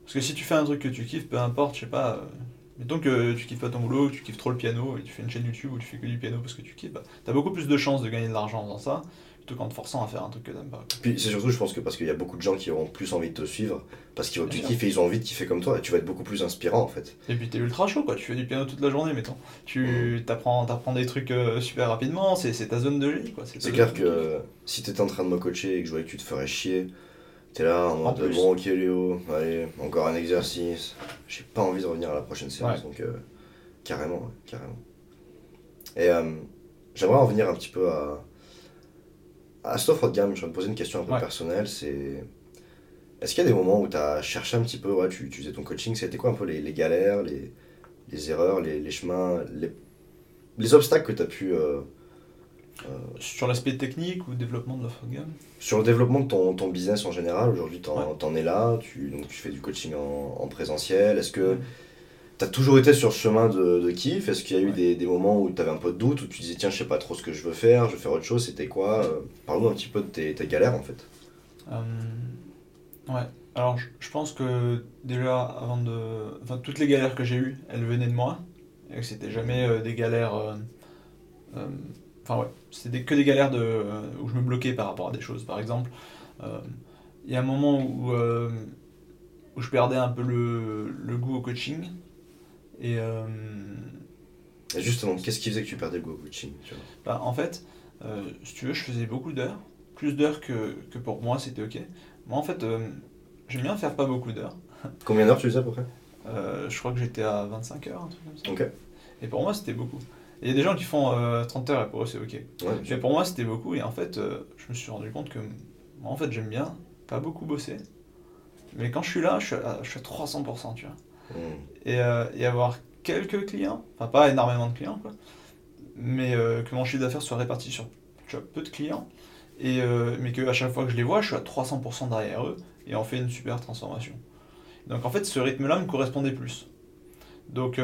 Parce que si tu fais un truc que tu kiffes, peu importe, je sais pas, euh, mettons que tu kiffes pas ton boulot, que tu kiffes trop le piano et tu fais une chaîne YouTube où tu fais que du piano parce que tu kiffes, bah, t'as beaucoup plus de chances de gagner de l'argent dans ça plutôt qu'en te forçant à faire un truc que t'aimes pas. Puis c'est surtout, je pense que parce qu'il y a beaucoup de gens qui auront plus envie de te suivre, parce qu'ils tu sûr. kiffes et ils ont envie de kiffer comme toi, et tu vas être beaucoup plus inspirant en fait. Et puis t'es ultra chaud quoi, tu fais du piano toute la journée, mettons. Tu t'apprends, t'apprends des trucs euh, super rapidement, c'est c'est ta zone de génie quoi. C'est clair que euh, si t'étais en train de me coacher et que je voyais que tu te ferais chier, t'es là en mode plus. bon ok Léo, allez, encore un exercice. J'ai pas envie de revenir à la prochaine séance, Ouais. donc euh, carrément, carrément. Et euh, j'aimerais en venir un petit peu à, à cette offre de gamme. Je vais me poser une question un peu Ouais. personnelle, c'est... Est-ce qu'il y a des moments où tu as cherché un petit peu, ouais, tu, tu faisais ton coaching, c'était quoi un peu les, les galères, les, les erreurs, les, les chemins, les, les obstacles que tu as pu... euh, Sur l'aspect technique ou développement de l'offre de gamme. Sur le développement de ton, ton business en général, aujourd'hui t'en Ouais. t'en es là, tu, donc tu fais du coaching en, en présentiel. Est-ce que Mm. Tu as toujours été sur ce chemin de, de kiff? Est-ce qu'il y a eu Ouais. des, des moments où tu avais un peu de doute, où tu disais tiens je sais pas trop ce que je veux faire, je veux faire autre chose, c'était quoi? Euh, Parle-nous un petit peu de tes, tes galères en fait. Euh, ouais, alors je, je pense que déjà, avant de. Enfin, toutes les galères que j'ai eues, elles venaient de moi. Et que c'était jamais euh, des galères. Enfin, ouais, c'était que des galères de, où je me bloquais par rapport à des choses. Par exemple, il y a un moment où, où je perdais un peu le, le goût au coaching. Et. euh, Et justement, qu'est-ce qui faisait que tu perdais le go au coaching bah, en fait, euh, si tu veux, je faisais beaucoup d'heures. Plus d'heures que, que pour moi, c'était ok. Moi, en fait, euh, j'aime bien faire pas beaucoup d'heures. Combien d'heures tu faisais à peu près? Euh, je crois que j'étais à 25 heures, un truc comme ça. Ok. Et pour moi, c'était beaucoup. Il y a des gens qui font euh, 30 heures et pour eux, c'est ok. Ouais, Mais pour moi, c'était beaucoup. Et en fait, je me suis rendu compte que moi, en fait, j'aime bien pas beaucoup bosser. Mais quand je suis là, je suis à, je suis à 300%, tu vois. Mm. Et, euh, et avoir quelques clients, enfin pas énormément de clients, mais euh, que mon chiffre d'affaires soit réparti sur peu de clients, et, euh, mais qu'à chaque fois que je les vois, je suis à 300% derrière eux, et on fait une super transformation. Donc en fait, ce rythme-là me correspondait plus. Donc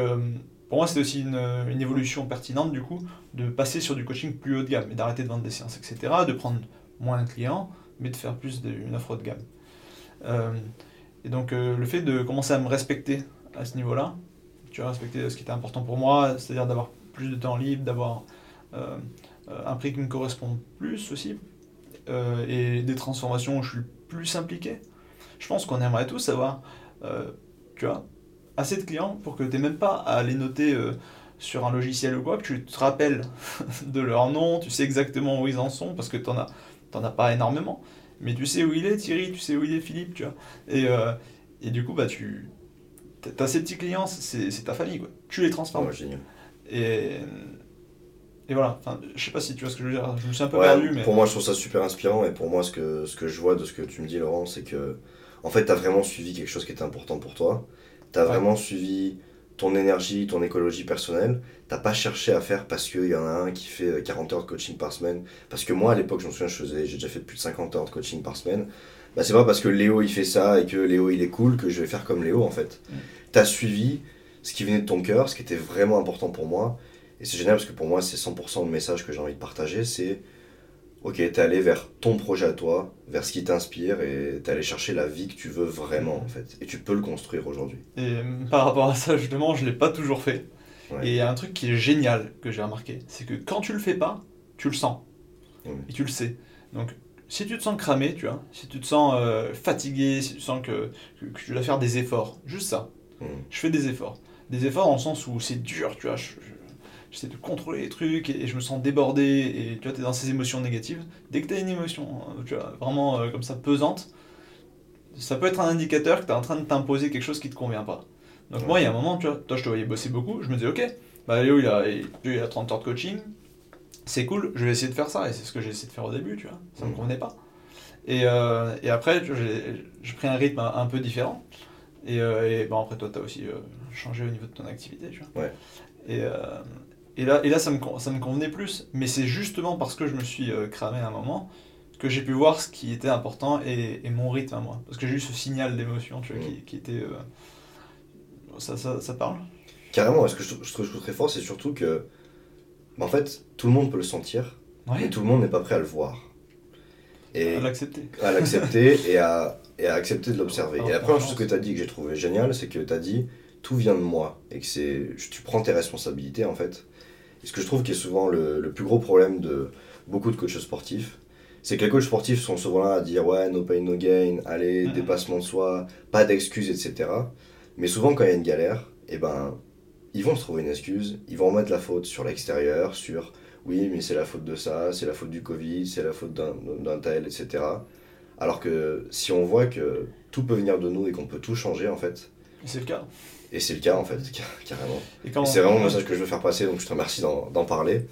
pour moi, c'était aussi une, évolution pertinente, du coup, de passer sur du coaching plus haut de gamme, et d'arrêter de vendre des séances, etc., de prendre moins de clients, mais de faire plus d'une offre haut de gamme. Et donc le fait de commencer à me respecter à ce niveau-là, tu vois, respecter ce qui était important pour moi, c'est-à-dire d'avoir plus de temps libre, d'avoir euh, euh, un prix qui me correspond plus aussi, euh, et des transformations où je suis plus impliqué. Je pense qu'on aimerait tous avoir, tu vois, assez de clients pour que tu n'aies même pas à les noter sur un logiciel ou quoi, que tu te rappelles de leur nom, tu sais exactement où ils en sont, parce que tu n'en as, as pas énormément, mais tu sais où il est Thierry, tu sais où il est Philippe, tu vois. Et, et du coup, bah, tu as ces petits clients, c'est ta famille, quoi. Tu les transformes. Ouais, génial. Et, et voilà, enfin, je sais pas si tu vois ce que je veux dire, je me suis un peu Ouais, perdu, mais. Pour moi, je trouve ça super inspirant et pour moi, ce que, ce que je vois de ce que tu me dis, Laurent, c'est que en fait, tu as vraiment suivi quelque chose qui était important pour toi. Tu as Ouais. vraiment suivi ton énergie, ton écologie personnelle. T'as pas cherché à faire parce qu'il y en a un qui fait euh, 40 heures de coaching par semaine. Parce que moi, à l'époque, je me souviens, je faisais, j'ai déjà fait plus de 50 heures de coaching par semaine. Bah, c'est pas parce que Léo il fait ça et que Léo il est cool que je vais faire comme Léo en fait. Mm. Tu as suivi ce qui venait de ton cœur, ce qui était vraiment important pour moi. Et c'est génial parce que pour moi, c'est 100% le message que j'ai envie de partager. C'est ok, t'es allé vers ton projet à toi, vers ce qui t'inspire et t'es allé chercher la vie que tu veux vraiment en fait. Et tu peux le construire aujourd'hui. Et euh, par rapport à ça, justement, je l'ai pas toujours fait. Ouais. Et il y a un truc qui est génial que j'ai remarqué, c'est que quand tu le fais pas, tu le sens. Et tu le sais. Donc, si tu te sens cramé, tu vois, si tu te sens euh, fatigué, si tu sens que, que, que tu dois faire des efforts, juste ça. Mm. Je fais des efforts. Des efforts le sens où c'est dur, tu vois. je- je- J'essaie de contrôler les trucs et, et je me sens débordé et tu vois, tu es dans ces émotions négatives. Dès que tu as une émotion, euh, tu vois, vraiment euh, comme ça pesante, ça peut être un indicateur que tu es en train de t'imposer quelque chose qui te convient pas. Donc moi, il y a un moment, tu vois, toi je te voyais bosser beaucoup, je me disais, ok, bah Léo il a, il, il a 30 heures de coaching, c'est cool, je vais essayer de faire ça, et c'est ce que j'ai essayé de faire au début, tu vois, ça me Mhm. convenait pas. Et, euh, et après, j'ai pris un rythme un, un peu différent, et, euh, et bon, après toi, tu as aussi euh, changé au niveau de ton activité, tu vois. Ouais. Et, et là, et là ça, me, ça me convenait plus, mais c'est justement parce que je me suis cramé à un moment que j'ai pu voir ce qui était important et, et mon rythme à moi. Parce que j'ai eu ce signal d'émotion, tu vois, qui, qui était. Ça, ça, ça parle Carrément, ce que je, ce que je trouve très fort, c'est surtout que, en fait, tout le monde peut le sentir, mais tout le monde n'est pas prêt à le voir. Et À l'accepter. à l'accepter et à, et à accepter de l'observer. Alors, Et la première chose que tu as dit que j'ai trouvé génial, c'est que tu as dit tout vient de moi et que c'est tu prends tes responsabilités en fait. Et ce que je trouve qui est souvent le, le plus gros problème de beaucoup de coachs sportifs, c'est que les coachs sportifs sont souvent là à dire ouais, no pain, no gain, allez, dépassement de soi, pas d'excuses, etc. Mais souvent, quand il y a une galère, eh ben, ils vont se trouver une excuse, ils vont remettre la faute sur l'extérieur, sur oui, mais c'est la faute de ça, c'est la faute du Covid, c'est la faute d'un tel, etc. Alors que si on voit que tout peut venir de nous et qu'on peut tout changer, en fait, Et c'est le cas. et c'est le cas, en fait, car- carrément. Et, Et c'est vraiment le message que je veux faire passer, donc je te remercie d'en parler.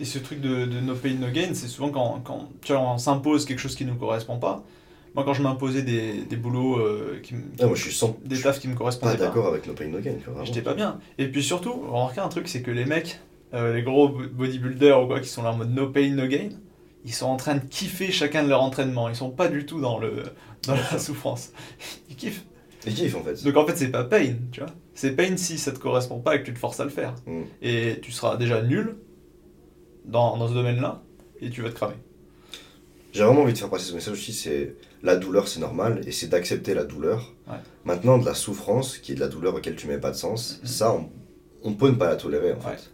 Et ce truc de, de no pain, no gain, c'est souvent quand, quand tu vois, on s'impose quelque chose qui ne nous correspond pas. Moi, quand je m'imposais des, des boulots, euh, qui, me- Ah, moi, je suis sans- des tafs qui me Pas correspondaient pas, d'accord avec No Pain No Gain, j'étais pas bien. Et puis surtout, remarquez un truc, c'est que les mecs, euh, les gros bo- bodybuilders ou quoi, qui sont là en mode no pain, no gain, ils sont en train de kiffer chacun de leur entraînement. Ils sont pas du tout dans, le, dans la souffrance. Ils kiffent. Ils kiffent, en fait. Donc en fait, c'est pas pain, tu vois. C'est pain si ça te correspond pas et que tu te forces à le faire. Mm. Et tu seras déjà nul dans, dans ce domaine-là et tu vas te cramer. J'ai vraiment envie de faire passer ce message aussi, c'est la douleur c'est normal et c'est d'accepter la douleur. Ouais. Maintenant de la souffrance, qui est de la douleur auquel tu mets pas de sens, Mhm. ça on, on peut ne pas la tolérer en Ouais. fait.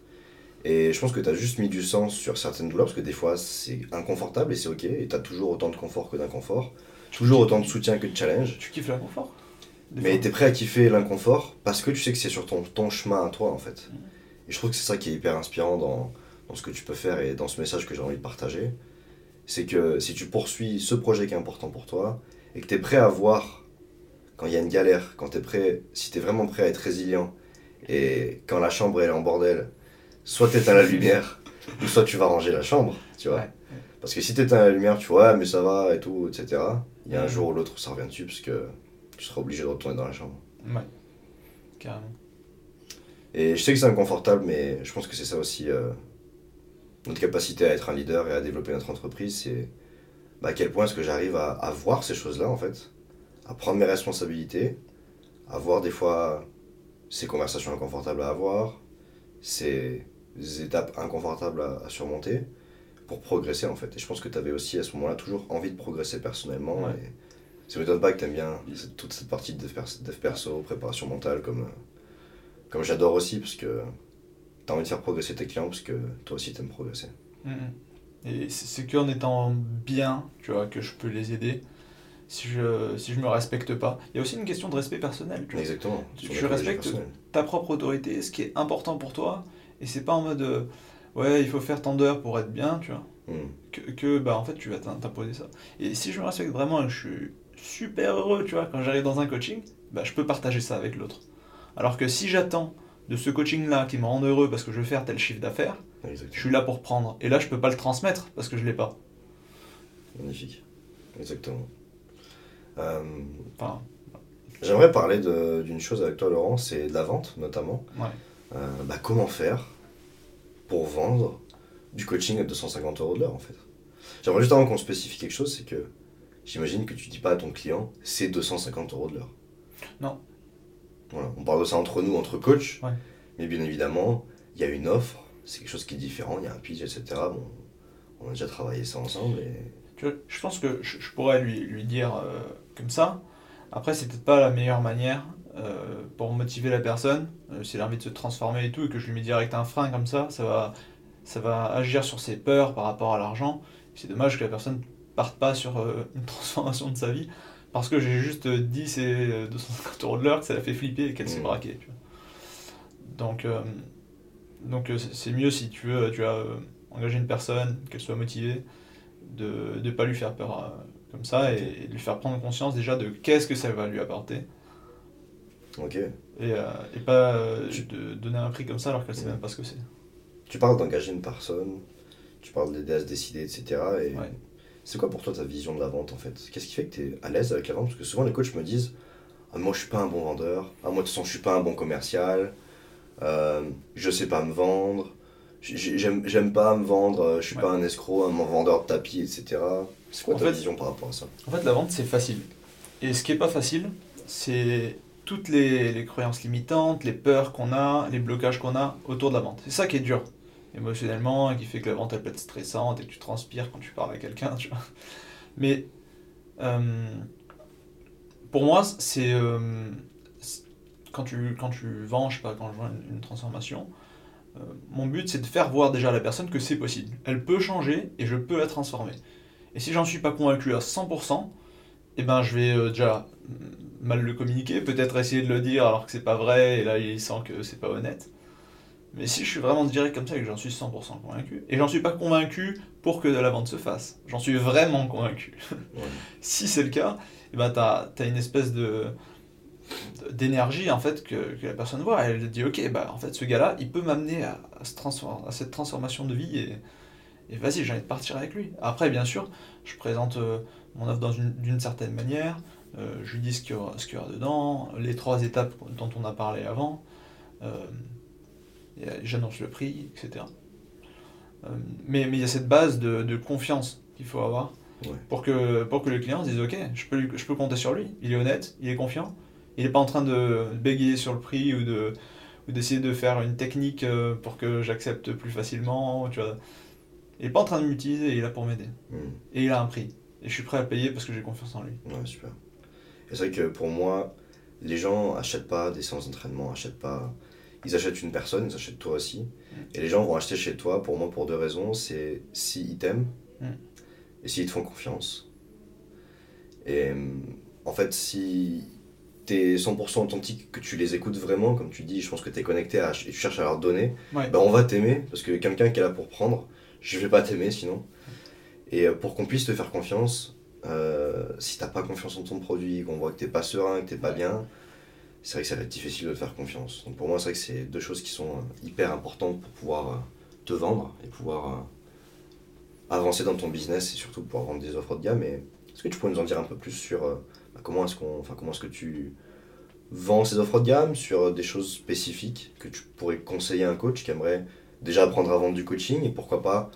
Et je pense que tu as juste mis du sens sur certaines douleurs parce que des fois c'est inconfortable et c'est ok et tu as toujours autant de confort que d'inconfort, toujours autant de soutien que de challenge. Tu kiffes l'inconfort? Mais tu es prêt à kiffer l'inconfort parce que tu sais que c'est sur ton, ton chemin à toi en fait. Mhm. Et je trouve que c'est ça qui est hyper inspirant dans, dans ce que tu peux faire et dans ce message que j'ai envie de partager. C'est que si tu poursuis ce projet qui est important pour toi et que tu es prêt à voir quand il y a une galère, quand tu es prêt, si tu es vraiment prêt à être résilient et quand la chambre elle est en bordel, soit tu éteins la lumière ou soit tu vas ranger la chambre, tu vois. Ouais. Parce que si tu éteins la lumière, tu vois, ouais, mais ça va et tout, etc. Il y a un jour ou l'autre où ça revient dessus parce que tu seras obligé de retourner dans la chambre. Ouais, carrément. Et je sais que c'est inconfortable, mais je pense que c'est ça aussi euh, notre capacité à être un leader et à développer notre entreprise. C'est bah, à quel point est-ce que j'arrive à, à voir ces choses-là, en fait, à prendre mes responsabilités, à voir des fois ces conversations inconfortables à avoir, ces étapes inconfortables à, à surmonter pour progresser, en fait. Et je pense que tu avais aussi à ce moment-là toujours envie de progresser personnellement. Ouais. Et ça m'étonne pas que tu aimes bien toute cette partie de dev pers- dev perso, préparation mentale, comme, comme j'adore aussi, parce que tu as envie de faire progresser tes clients, parce que toi aussi tu aimes progresser. Mhm. Et c'est qu'en étant bien, tu vois, que je peux les aider. Si je, si je me respecte pas. Il y a aussi une question de respect personnel, tu vois. Exactement. Tu- respectes ta propre autorité, ce qui est important pour toi, et c'est pas en mode euh, ouais, il faut faire tant d'heures pour être bien, tu vois, Hmm. que, que, bah en fait tu vas t'im- t'imposer ça. Et si je me respecte vraiment et que je suis super heureux, tu vois, quand j'arrive dans un coaching, bah je peux partager ça avec l'autre. Alors que si j'attends de ce coaching-là qui me rend heureux parce que je veux faire tel chiffre d'affaires, je suis là pour prendre. Et là, je peux pas le transmettre parce que je l'ai pas. Magnifique. Exactement. Euh, Enfin, J'aimerais parler de- d'une chose avec toi, Laurent, c'est de la vente notamment. ouais. Euh, bah, comment faire pour vendre du coaching à 250 euros de l'heure en fait? J'aimerais juste avant qu'on spécifie quelque chose, c'est que j'imagine que tu dis pas à ton client c'est 250 euros de l'heure. Non. Voilà, on parle de ça entre nous, entre coachs, Ouais. mais bien évidemment, il y a une offre, c'est quelque chose qui est différent, il y a un pitch, etc. Bon, on a déjà travaillé ça ensemble et. Tu vois, je pense que je, je pourrais lui, lui dire euh, comme ça. Après, c'est peut-être pas la meilleure manière euh, pour motiver la personne. Euh, S'il a envie de se transformer et tout, et que je lui mets direct un frein comme ça, ça va, ça va agir sur ses peurs par rapport à l'argent. C'est dommage que la personne parte pas sur une transformation de sa vie parce que j'ai juste dit c'est euh, 250 euros de l'heure que ça l'a fait flipper et qu'elle s'est Mm. braquée. tu vois. Donc, euh, donc euh, c'est mieux si tu veux, tu as euh, engagé une personne, qu'elle soit motivée, de ne pas lui faire peur euh, comme ça et, et de lui faire prendre conscience déjà de qu'est-ce que ça va lui apporter Ok. et, et pas Tu- de donner un prix comme ça alors qu'elle sait Ouais. même pas ce que c'est. Tu parles d'engager une personne, tu parles d'aider à se décider, etc. Et Ouais. C'est quoi pour toi ta vision de la vente en fait? Qu'est-ce qui fait que tu es à l'aise avec la vente? Parce que souvent les coachs me disent ah, Moi je suis pas un bon vendeur, ah, moi de toute façon je suis pas un bon commercial, euh, je sais pas me vendre, j'ai- j'aime pas me vendre, je suis Ouais. pas un escroc, un vendeur de tapis, etc. C'est quoi En ta fait- vision par rapport à ça? En fait, la vente, c'est facile. Et ce qui est pas facile, c'est toutes les, les croyances limitantes, les peurs qu'on a, les blocages qu'on a autour de la vente. C'est ça qui est dur, émotionnellement, et qui fait que la vente, elle peut être stressante et que tu transpires quand tu parles à quelqu'un. Mais euh, pour moi, c'est euh, c'est- quand tu, quand tu vends, je sais pas, quand je vends une, transformation, euh, mon but, c'est de faire voir déjà à la personne que c'est possible. Elle peut changer et je peux la transformer. Et si j'en suis pas convaincu à 100%, eh ben je vais déjà mal le communiquer, peut-être essayer de le dire alors que c'est pas vrai, et là il sent que c'est pas honnête. Mais si je suis vraiment direct comme ça et que j'en suis 100% convaincu, et j'en suis pas convaincu pour que la vente se fasse, j'en suis vraiment convaincu. Ouais. si c'est le cas, eh ben t'as, t'as une espèce de d'énergie en fait que, que la personne voit. Elle dit ok, bah en fait ce gars-là, il peut m'amener à, à se transform- à cette transformation de vie et, et vas-y, j'ai envie de partir avec lui. Après, bien sûr, je présente euh, mon offre d'une certaine manière, euh, je lui dis ce qu'il y, y aura dedans, les trois étapes dont on a parlé avant, et, euh, j'annonce le prix, etc. Euh, mais mais il y a cette base de, de confiance qu'il faut avoir Ouais. pour, que, pour que le client se dise ok, je peux, je peux compter sur lui, il est honnête, il est confiant, il n'est pas en train de bégayer sur le prix ou de ou d'essayer de faire une technique euh, pour que j'accepte plus facilement, tu vois. Il n'est pas en train de m'utiliser, il est là pour m'aider. Hmm. Et il a un prix. Et je suis prêt à payer parce que j'ai confiance en lui. Ouais, super. Et c'est vrai que pour moi, les gens achètent pas des séances d'entraînement, achètent pas. Ils achètent une personne, ils achètent toi aussi. Et les gens vont acheter chez toi, pour moi, pour deux raisons. C'est s'ils t'aiment Mm. et s'ils te font confiance. Et hum, en fait, si t'es 100% authentique, que tu les écoutes vraiment, comme tu dis, je pense que t'es connecté à, et tu cherches à leur donner, Ouais. ben on va t'aimer, parce que quelqu'un qui est là pour prendre, je vais pas t'aimer sinon. Et euh, pour qu'on puisse te faire confiance, euh, si t'as pas confiance en ton produit, qu'on voit que t'es pas serein, que t'es pas bien, c'est vrai que ça va être difficile de te faire confiance. Donc pour moi, c'est vrai que c'est deux choses qui sont euh, hyper importantes pour pouvoir euh, te vendre et pouvoir euh, avancer dans ton business et surtout pouvoir vendre des offres de gamme. Est-ce que tu pourrais nous en dire un peu plus sur bah, comment est-ce qu'on, enfin comment est-ce que tu vends ces offres de gamme, sur des choses spécifiques que tu pourrais conseiller à un coach qui aimerait déjà apprendre à vendre du coaching et pourquoi pas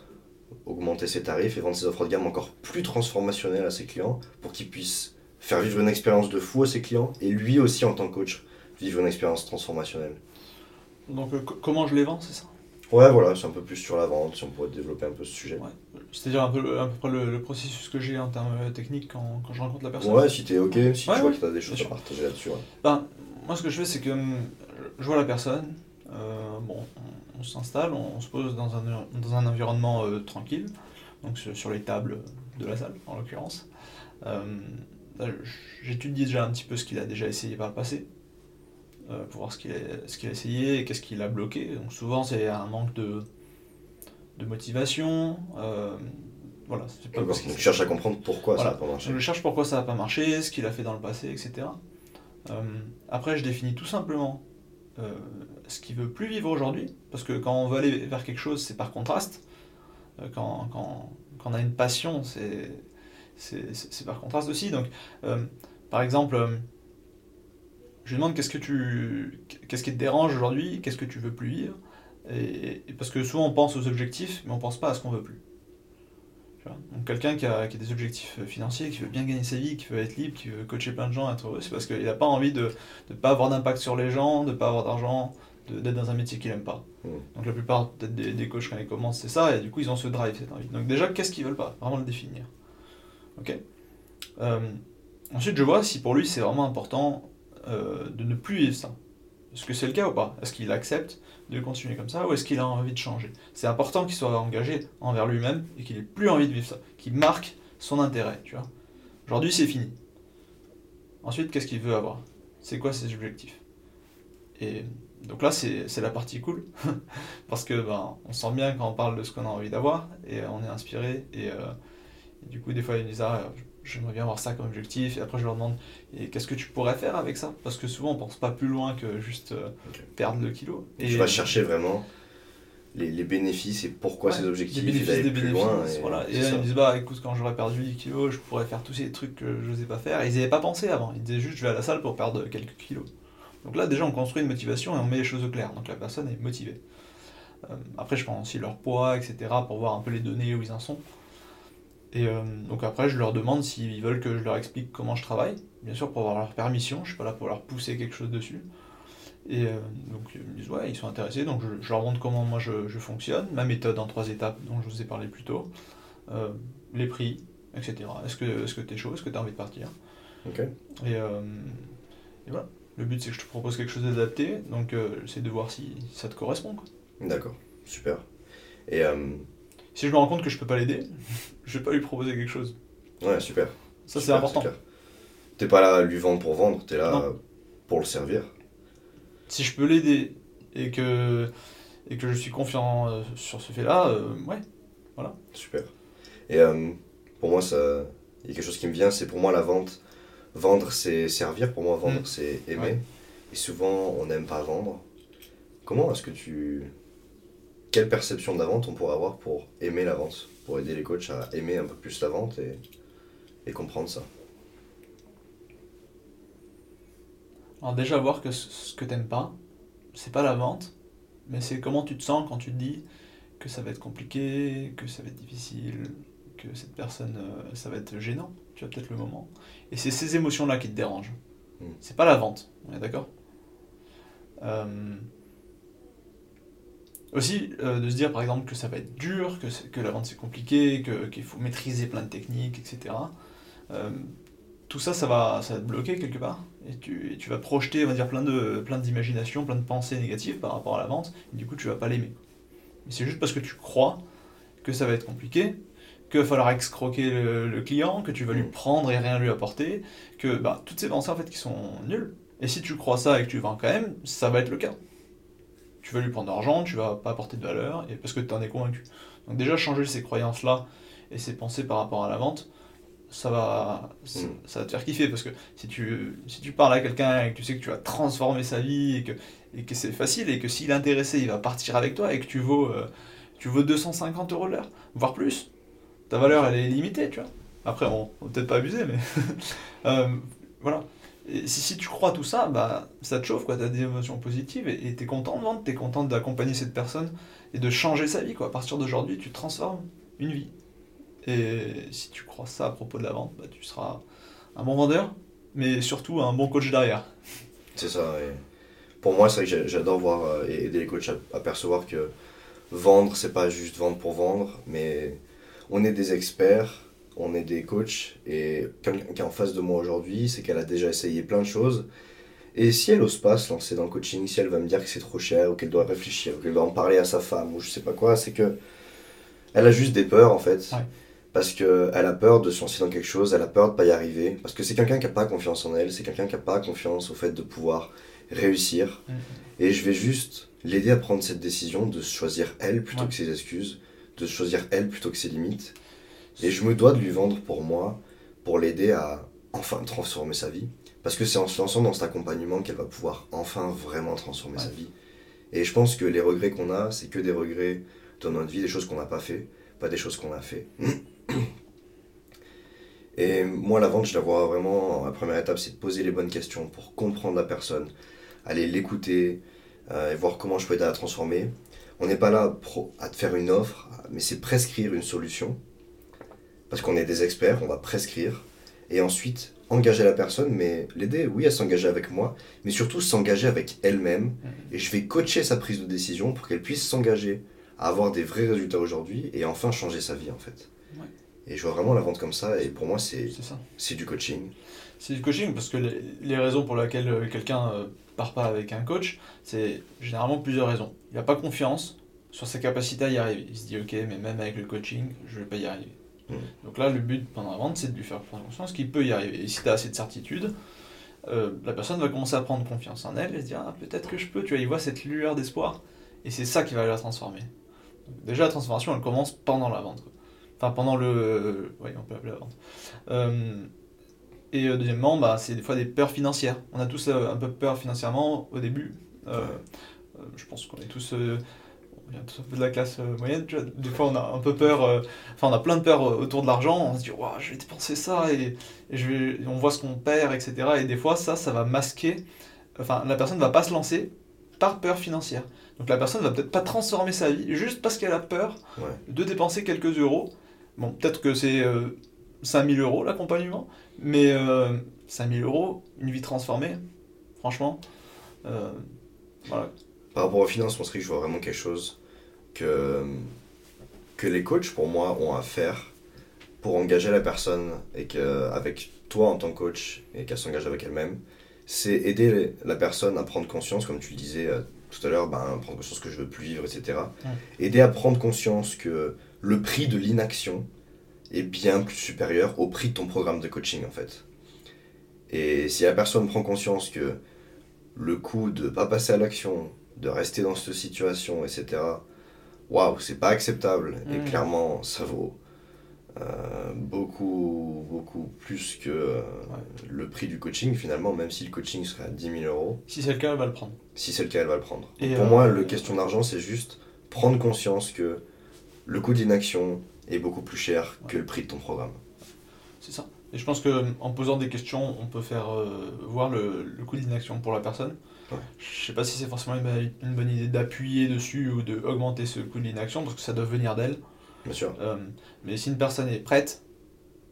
augmenter ses tarifs et vendre ses offres de gamme encore plus transformationnelles à ses clients pour qu'ils puissent faire vivre une expérience de fou à ses clients et lui aussi en tant que coach vivre une expérience transformationnelle. Donc, euh, co- comment je les vends, c'est ça? Ouais, voilà, c'est un peu plus sur la vente, si on pourrait développer un peu ce sujet. Ouais. C'est-à-dire un peu, le- à peu près le, le processus que j'ai en termes euh, techniques quand, quand je rencontre la personne. Ouais, si t'es ok, si Ouais, tu vois que t'as des choses à partager là-dessus. Ben, moi, ce que je fais, c'est que hum, je vois la personne, euh, bon, on, on s'installe, on, on se pose dans un, dans un environnement euh, tranquille, donc sur, sur les tables de la salle, en l'occurrence. Euh, J'étudie déjà un petit peu ce qu'il a déjà essayé par le passé, euh, pour voir ce qu'il a, ce qu'il a essayé et qu'est-ce qu'il a bloqué. Donc souvent, c'est un manque de, de motivation. euh, voilà, c'est pas parce cherches à comprendre pourquoi Voilà. ça n'a pas marché. je cherche pourquoi ça n'a pas marché, ce qu'il a fait dans le passé, etc. Euh, après, je définis tout simplement ce qu'il veut plus vivre aujourd'hui, parce que quand on veut aller vers quelque chose, c'est par contraste. Quand, quand- quand on a une passion, c'est c'est- par contraste aussi. Donc, euh, par exemple, euh, je lui demande qu'est-ce que tu, qu'est-ce qui te dérange aujourd'hui, qu'est-ce que tu veux plus vivre, et, et parce que souvent on pense aux objectifs, mais on pense pas à ce qu'on veut plus. Tu vois Donc quelqu'un qui a, qui a des objectifs financiers, qui veut bien gagner sa vie, qui veut être libre, qui veut coacher plein de gens, être heureux, c'est parce qu'il n'a pas envie de ne pas avoir d'impact sur les gens, de ne pas avoir d'argent, de- d'être dans un métier qu'il n'aime pas. Donc la plupart peut-être des, des coachs quand ils commencent, c'est ça, et du coup ils ont ce drive, cette envie. Donc déjà, qu'est-ce qu'ils veulent pas? Vraiment le définir. Ok Euh, Ensuite, je vois si pour lui c'est vraiment important euh, de ne plus vivre ça. Est-ce que c'est le cas ou pas? Est-ce qu'il accepte de continuer comme ça ou est-ce qu'il a envie de changer? C'est important qu'il soit engagé envers lui-même et qu'il ait plus envie de vivre ça, qu'il marque son intérêt, tu vois. Aujourd'hui, c'est fini. Ensuite, qu'est-ce qu'il veut avoir? C'est quoi ses objectifs? Et donc là, c'est c'est la partie cool, parce que ben, on sent bien quand on parle de ce qu'on a envie d'avoir et on est inspiré et, euh, et du coup, des fois, ils me disent ah, j'aimerais bien avoir ça comme objectif et après, je leur demande et qu'est-ce que tu pourrais faire avec ça? Parce que souvent, on pense pas plus loin que juste euh, perdre le kilo. Et tu vas chercher vraiment les, les bénéfices et pourquoi Ouais, ces objectifs et bénéfices, des plus bénéfices, loin. Et, voilà. Et là, ils me disent, bah écoute, quand j'aurais perdu 10 kilos, je pourrais faire tous ces trucs que je n'osais pas faire. Et ils n'y avaient pas pensé avant. Ils disaient juste, je vais à la salle pour perdre quelques kilos. Donc là, déjà, on construit une motivation et on met les choses au clair. Donc la personne est motivée. Euh, après, je prends aussi leur poids, etc., pour voir un peu les données où ils en sont. Et euh, donc après, je leur demande s'ils veulent que je leur explique comment je travaille. Bien sûr, pour avoir leur permission, je suis pas là pour leur pousser quelque chose dessus. Et euh, donc ils me disent ouais, ils sont intéressés, donc je, je leur montre comment moi je, je fonctionne, ma méthode en trois étapes dont je vous ai parlé plus tôt, euh, les prix, etc. Est-ce que est-ce que tu es chaud, est-ce que tu as envie de partir? Ok. et, et voilà. Le but c'est que je te propose quelque chose d'adapté, donc j'essaie de voir si ça te correspond. D'accord. Super. Et Si je me rends compte que je peux pas l'aider, je vais pas lui proposer quelque chose. ouais, super. Ça c'est important. T'es pas là à lui vendre pour vendre, t'es là Non. pour le servir. Si je peux l'aider et que, et que je suis confiant euh, sur ce fait-là, euh, ouais. Super. Et euh, pour moi, ça, il y a quelque chose qui me vient, c'est pour moi la vente. Vendre, c'est servir. Pour moi, vendre, Mm. c'est aimer. Ouais. Et souvent, on n'aime pas vendre. Comment est-ce que tu. Quelle perception de la vente on pourrait avoir pour aimer la vente Pour aider les coachs à aimer un peu plus la vente et, et comprendre ça? Alors déjà voir que ce que t'aimes pas, c'est pas la vente, mais c'est comment tu te sens quand tu te dis que ça va être compliqué, que ça va être difficile, que cette personne, euh, ça va être gênant, tu as peut-être le moment. Et c'est ces émotions-là qui te dérangent. Mm. C'est pas la vente, on est d'accord? Euh, Aussi, euh, de se dire par exemple que ça va être dur, que, que la vente c'est compliqué, que- qu'il faut maîtriser plein de techniques, etc. Euh, tout ça, ça va, te bloquer quelque part. Et tu, vas projeter, on va dire, plein de, plein plein de pensées négatives par rapport à la vente. Et du coup, tu vas pas l'aimer. Mais c'est juste parce que tu crois que ça va être compliqué, qu'il va falloir excroquer le, client, que tu vas lui prendre et rien lui apporter, que bah, toutes ces pensées en fait qui sont nulles. Et si tu crois ça et que tu vends quand même, ça va être le cas. Tu vas lui prendre de l'argent, tu vas pas apporter de valeur, et parce que tu en es convaincu. Donc déjà changer ces croyances-là et ces pensées par rapport à la vente, ça va, ça, Mm. ça va te faire kiffer parce que si tu, si tu parles à quelqu'un et que tu sais que tu vas transformer sa vie et que, et que c'est facile et que s'il est intéressé, il va partir avec toi et que tu vaux, euh, tu vaux 250 euros l'heure, voire plus, ta valeur elle est limitée, tu vois. Après, on va peut-être pas abuser, mais euh, voilà. Et si, tu crois tout ça, bah, ça te chauffe, quoi. Tu as des émotions positives et tu es content de vendre, tu es content d'accompagner cette personne et de changer sa vie, quoi. À partir d'aujourd'hui, tu transformes une vie. Et si tu crois ça à propos de la vente, bah, tu seras un bon vendeur, mais surtout un bon coach derrière. C'est ça. Pour moi, c'est vrai que j'adore voir euh, et aider les coachs à percevoir que vendre, c'est pas juste vendre pour vendre, mais on est des experts, on est des coachs, et quelqu'un qui est en face de moi aujourd'hui, c'est qu'elle a déjà essayé plein de choses. Et si elle ose pas se lancer dans le coaching, si elle va me dire que c'est trop cher, ou qu'elle doit réfléchir, ou qu'elle doit en parler à sa femme, ou je sais pas quoi, c'est que elle a juste des peurs en fait. Ouais. Parce qu'elle a peur de se lancer dans quelque chose, elle a peur de pas y arriver. Parce que c'est quelqu'un qui a pas confiance en elle, c'est quelqu'un qui a pas confiance au fait de pouvoir réussir. Et je vais juste l'aider à prendre cette décision de choisir elle plutôt Ouais. que ses excuses, de choisir elle plutôt que ses limites. Et je me dois de lui vendre pour moi, pour l'aider à enfin transformer sa vie. Parce que c'est en se lançant dans cet accompagnement qu'elle va pouvoir enfin vraiment transformer Ouais. sa vie. Et je pense que les regrets qu'on a, c'est que des regrets dans notre vie, des choses qu'on n'a pas fait, pas des choses qu'on a fait. Et moi, la vente, je la vois vraiment, la première étape, c'est de poser les bonnes questions pour comprendre la personne, aller l'écouter euh, et voir comment je peux aider à la transformer. On n'est pas là pro- à te faire une offre, mais c'est prescrire une solution. Parce qu'on est des experts, on va prescrire. Et ensuite, engager la personne, mais l'aider, oui, à s'engager avec moi, mais surtout s'engager avec elle-même. Et je vais coacher sa prise de décision pour qu'elle puisse s'engager à avoir des vrais résultats aujourd'hui et enfin changer sa vie, en fait. Ouais. Et je vois vraiment la vente comme ça, et pour moi, c'est du coaching. C'est du coaching parce que les, les raisons pour lesquelles euh, quelqu'un euh, part pas avec un coach, c'est généralement plusieurs raisons. Il n'a pas confiance sur sa capacité à y arriver. Il se dit ok, mais même avec le coaching, je vais pas y arriver. Mhm. Donc là, le but pendant la vente, c'est de lui faire prendre conscience qu'il peut y arriver. Et si tu as assez de certitude, euh, la personne va commencer à prendre confiance en elle et se dire ah, peut-être que je peux. Tu vois, il voit cette lueur d'espoir et c'est ça qui va la transformer. Déjà, la transformation, elle commence pendant la vente. Enfin, pendant le. Oui, on peut appeler la vente. Euh, et euh, deuxièmement, bah, c'est des fois des peurs financières. On a tous euh, un peu peur financièrement au début. Euh, euh, je pense qu'on est tous, un peu de la classe euh, moyenne. Tu vois. Des fois, on a un peu peur. euh, Enfin, on a plein de peurs euh, autour de l'argent. On se dit, Ouah, je vais dépenser ça et, et je vais, on voit ce qu'on perd, etc. Et des fois, ça, ça va masquer. Enfin, la personne va pas se lancer par peur financière. Donc la personne va peut-être pas transformer sa vie juste parce qu'elle a peur Ouais. de dépenser quelques euros Bon, peut-être que c'est euh, 5000 euros l'accompagnement, mais euh, 5000 euros, une vie transformée, franchement. euh, voilà. Par rapport aux finances, mon strict, je vois vraiment quelque chose que, que les coachs, pour moi, ont à faire pour engager la personne et qu'avec toi en tant que coach et qu'elle s'engage avec elle-même, c'est aider la personne à prendre conscience, comme tu le disais euh, tout à l'heure, ben, prendre conscience que je veux plus vivre, etc. Aider à prendre conscience que le prix de l'inaction est bien plus supérieur au prix de ton programme de coaching, en fait. Et si la personne prend conscience que le coût de pas passer à l'action, de rester dans cette situation, etc. Waouh, c'est pas acceptable. Et Mm. clairement, ça vaut euh, beaucoup, beaucoup plus que euh, le prix du coaching, finalement, même si le coaching serait à 10 000 euros. Si c'est le cas, elle va le prendre. Si c'est le cas, elle va le prendre. Et, Pour euh, moi, le question d'argent, c'est juste prendre conscience que le coût d'inaction est beaucoup plus cher que le prix de ton programme. C'est ça. Et je pense qu'en posant des questions, on peut faire euh, voir le, le coût d'inaction pour la personne. Ouais. Je sais pas si c'est forcément une, bonne- une bonne idée d'appuyer dessus ou d'augmenter ce coût d'inaction, parce que ça doit venir d'elle. Bien sûr. Euh, mais si une personne est prête,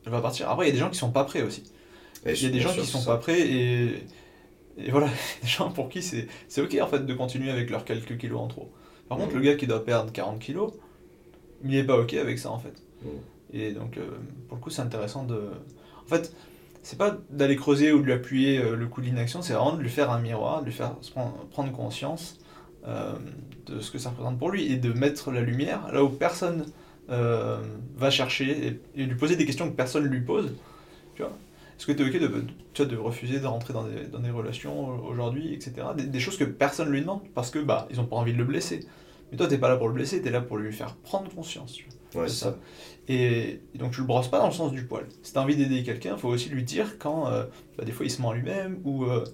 elle va partir. Après, il y a des gens qui sont pas prêts aussi. Il y a des gens qui sont pas prêts et, et voilà, des gens pour qui c'est ok en fait de continuer avec leurs quelques kilos en trop. Par contre, Mhm. le gars qui doit perdre 40 kilos, il est pas ok avec ça en fait. Mhm. Et donc, euh, pour le coup, c'est intéressant de. En fait, c'est pas d'aller creuser ou de lui appuyer euh, le coup de l'inaction, c'est vraiment de lui faire un miroir, de lui faire prendre, conscience euh, de ce que ça représente pour lui et de mettre la lumière là où personne euh, va chercher et, et lui poser des questions que personne lui pose. Tu Est-ce que tu es ok de, tu refuser de rentrer dans des, relations aujourd'hui, etc. Des, choses que personne lui demande parce que bah ils ont pas envie de le blesser. Mais toi, t'es pas là pour le blesser, t'es là pour lui faire prendre conscience. tu. Ouais, c'est ça. ça. Et, et donc tu le brosses pas dans le sens du poil. Si t'as envie d'aider quelqu'un, faut aussi lui dire quand euh, bah, des fois il se ment lui-même ou euh,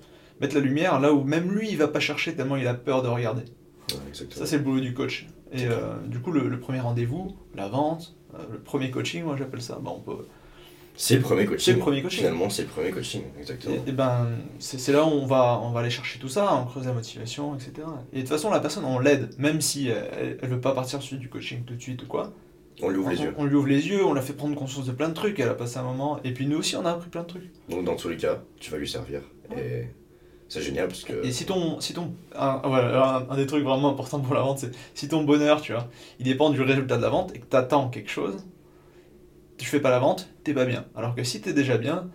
mettre la lumière là où même lui il va pas chercher tellement il a peur de regarder. Ouais. Ça c'est le boulot du coach. Et euh, du coup le, le premier rendez-vous, la vente, le premier coaching, moi j'appelle ça, bah, on peut. C'est le premier coaching. C'est le premier coaching. Finalement, c'est le premier coaching, exactement. Et, et ben c'est là où on va on va aller chercher tout ça, on creuse la motivation, etc. Et de toute façon la personne on l'aide, même si elle, elle veut pas partir sur du coaching tout de suite ou quoi. On lui ouvre les yeux. on lui ouvre les yeux, on l'a fait prendre conscience de plein de trucs, elle a passé un moment, et puis nous aussi on a appris plein de trucs. Donc, dans tous les cas, tu vas lui servir. Et c'est génial parce que. Et si ton, si ton, un, voilà, un, un des trucs vraiment importants pour la vente, c'est si ton bonheur, tu vois, il dépend du résultat de la vente et que tu attends quelque chose, tu fais pas la vente, t'es pas bien. Alors que si t'es déjà bien,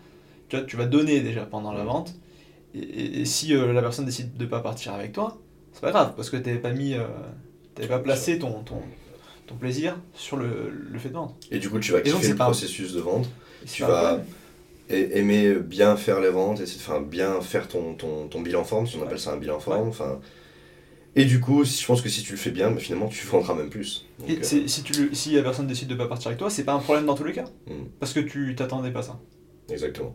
tu vois, tu vas donner déjà pendant la vente, et, et- et si euh, la personne décide de pas partir avec toi, c'est pas grave parce que t'avais pas mis, euh, t'avais pas placé ton, ton, ton plaisir sur le, le fait de vendre. Et du coup, tu vas donc, kiffer le pas- processus de vente. Tu vas- aimer bien faire les ventes, essayer de faire bien faire ton, ton, ton bilan forme, si on Ouais. appelle ça un bilan forme. Enfin, et du coup, je pense que si tu le fais bien, bah, finalement, tu vendras même plus. Donc, Et euh, si, tu, le- si la personne décide de pas partir avec toi, c'est pas un problème dans tous les cas. Mm. Parce que tu t'attendais pas ça. exactement.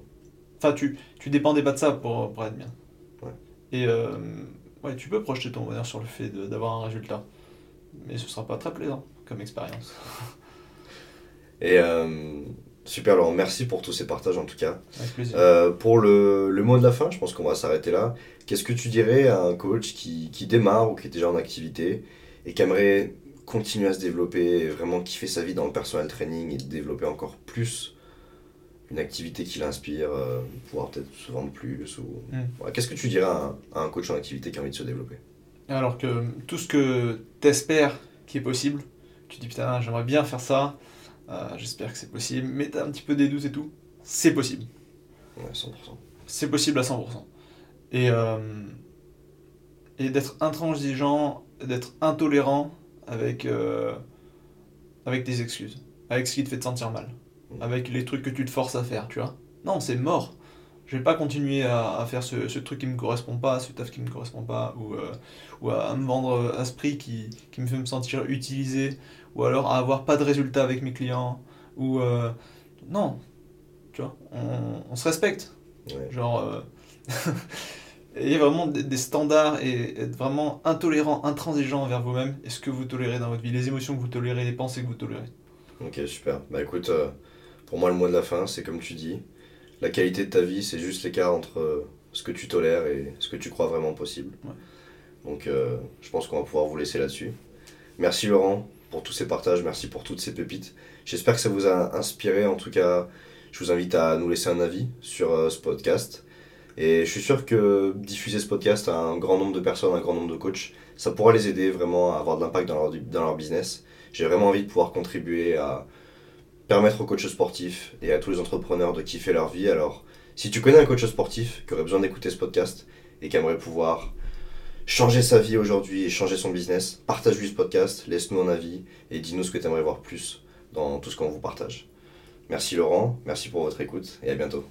Enfin, tu, tu dépendais pas de ça pour, pour être bien. Ouais. Et euh, ouais, tu peux projeter ton bonheur sur le fait d'avoir un résultat. Mais ce sera pas très plaisant comme expérience. Et euh, super, Laurent, merci pour tous ces partages en tout cas. Avec plaisir. Euh, pour le, le mot de la fin, je pense qu'on va s'arrêter là. Qu'est-ce que tu dirais à un coach qui, qui démarre ou qui est déjà en activité et qui aimerait continuer à se développer et vraiment kiffer sa vie dans le personal training et développer encore plus une activité qui l'inspire, euh, pouvoir peut-être se vendre plus ou... Mm. Ouais, Qu'est-ce que tu dirais à un, à un coach en activité qui a envie de se développer? Alors que tout ce que t'espères qui est possible, tu te dis putain, j'aimerais bien faire ça, euh, j'espère que c'est possible, mais t'as un petit peu des doutes et tout, c'est possible. Ouais, 100%. C'est possible à 100%. Et, euh, et d'être intransigeant, d'être intolérant avec, euh, avec tes excuses, avec ce qui te fait te sentir mal, avec les trucs que tu te forces à faire, tu vois. Non, c'est mort. Je vais pas continuer à, à faire ce, ce truc qui me correspond pas, ce taf qui me correspond pas, ou, euh, ou à, à me vendre à ce prix qui, qui me fait me sentir utilisé, ou alors à avoir pas de résultat avec mes clients, ou... euh, non, tu vois, on, on se respecte. Ouais. Genre, euh, ayez vraiment des, des standards et être vraiment intolérant, intransigeant envers vous-même et ce que vous tolérez dans votre vie, les émotions que vous tolérez, les pensées que vous tolérez. Ok, super. Bah écoute, euh, pour moi, le mot de la fin, c'est comme tu dis, la qualité de ta vie, c'est juste l'écart entre ce que tu tolères et ce que tu crois vraiment possible. Ouais. Donc, je pense qu'on va pouvoir vous laisser là-dessus. Merci Laurent pour tous ces partages, merci pour toutes ces pépites. J'espère que ça vous a inspiré. En tout cas, je vous invite à nous laisser un avis sur euh, ce podcast. Et je suis sûr que diffuser ce podcast à un grand nombre de personnes, un grand nombre de coachs, ça pourra les aider vraiment à avoir de l'impact dans leur, dans leur business. J'ai vraiment envie de pouvoir contribuer à permettre aux coachs sportifs et à tous les entrepreneurs de kiffer leur vie. Alors, si tu connais un coach sportif qui aurait besoin d'écouter ce podcast et qui aimerait pouvoir changer sa vie aujourd'hui et changer son business, partage-lui ce podcast, laisse-nous un avis et dis-nous ce que tu aimerais voir plus dans tout ce qu'on vous partage. Merci Laurent, merci pour votre écoute et à bientôt.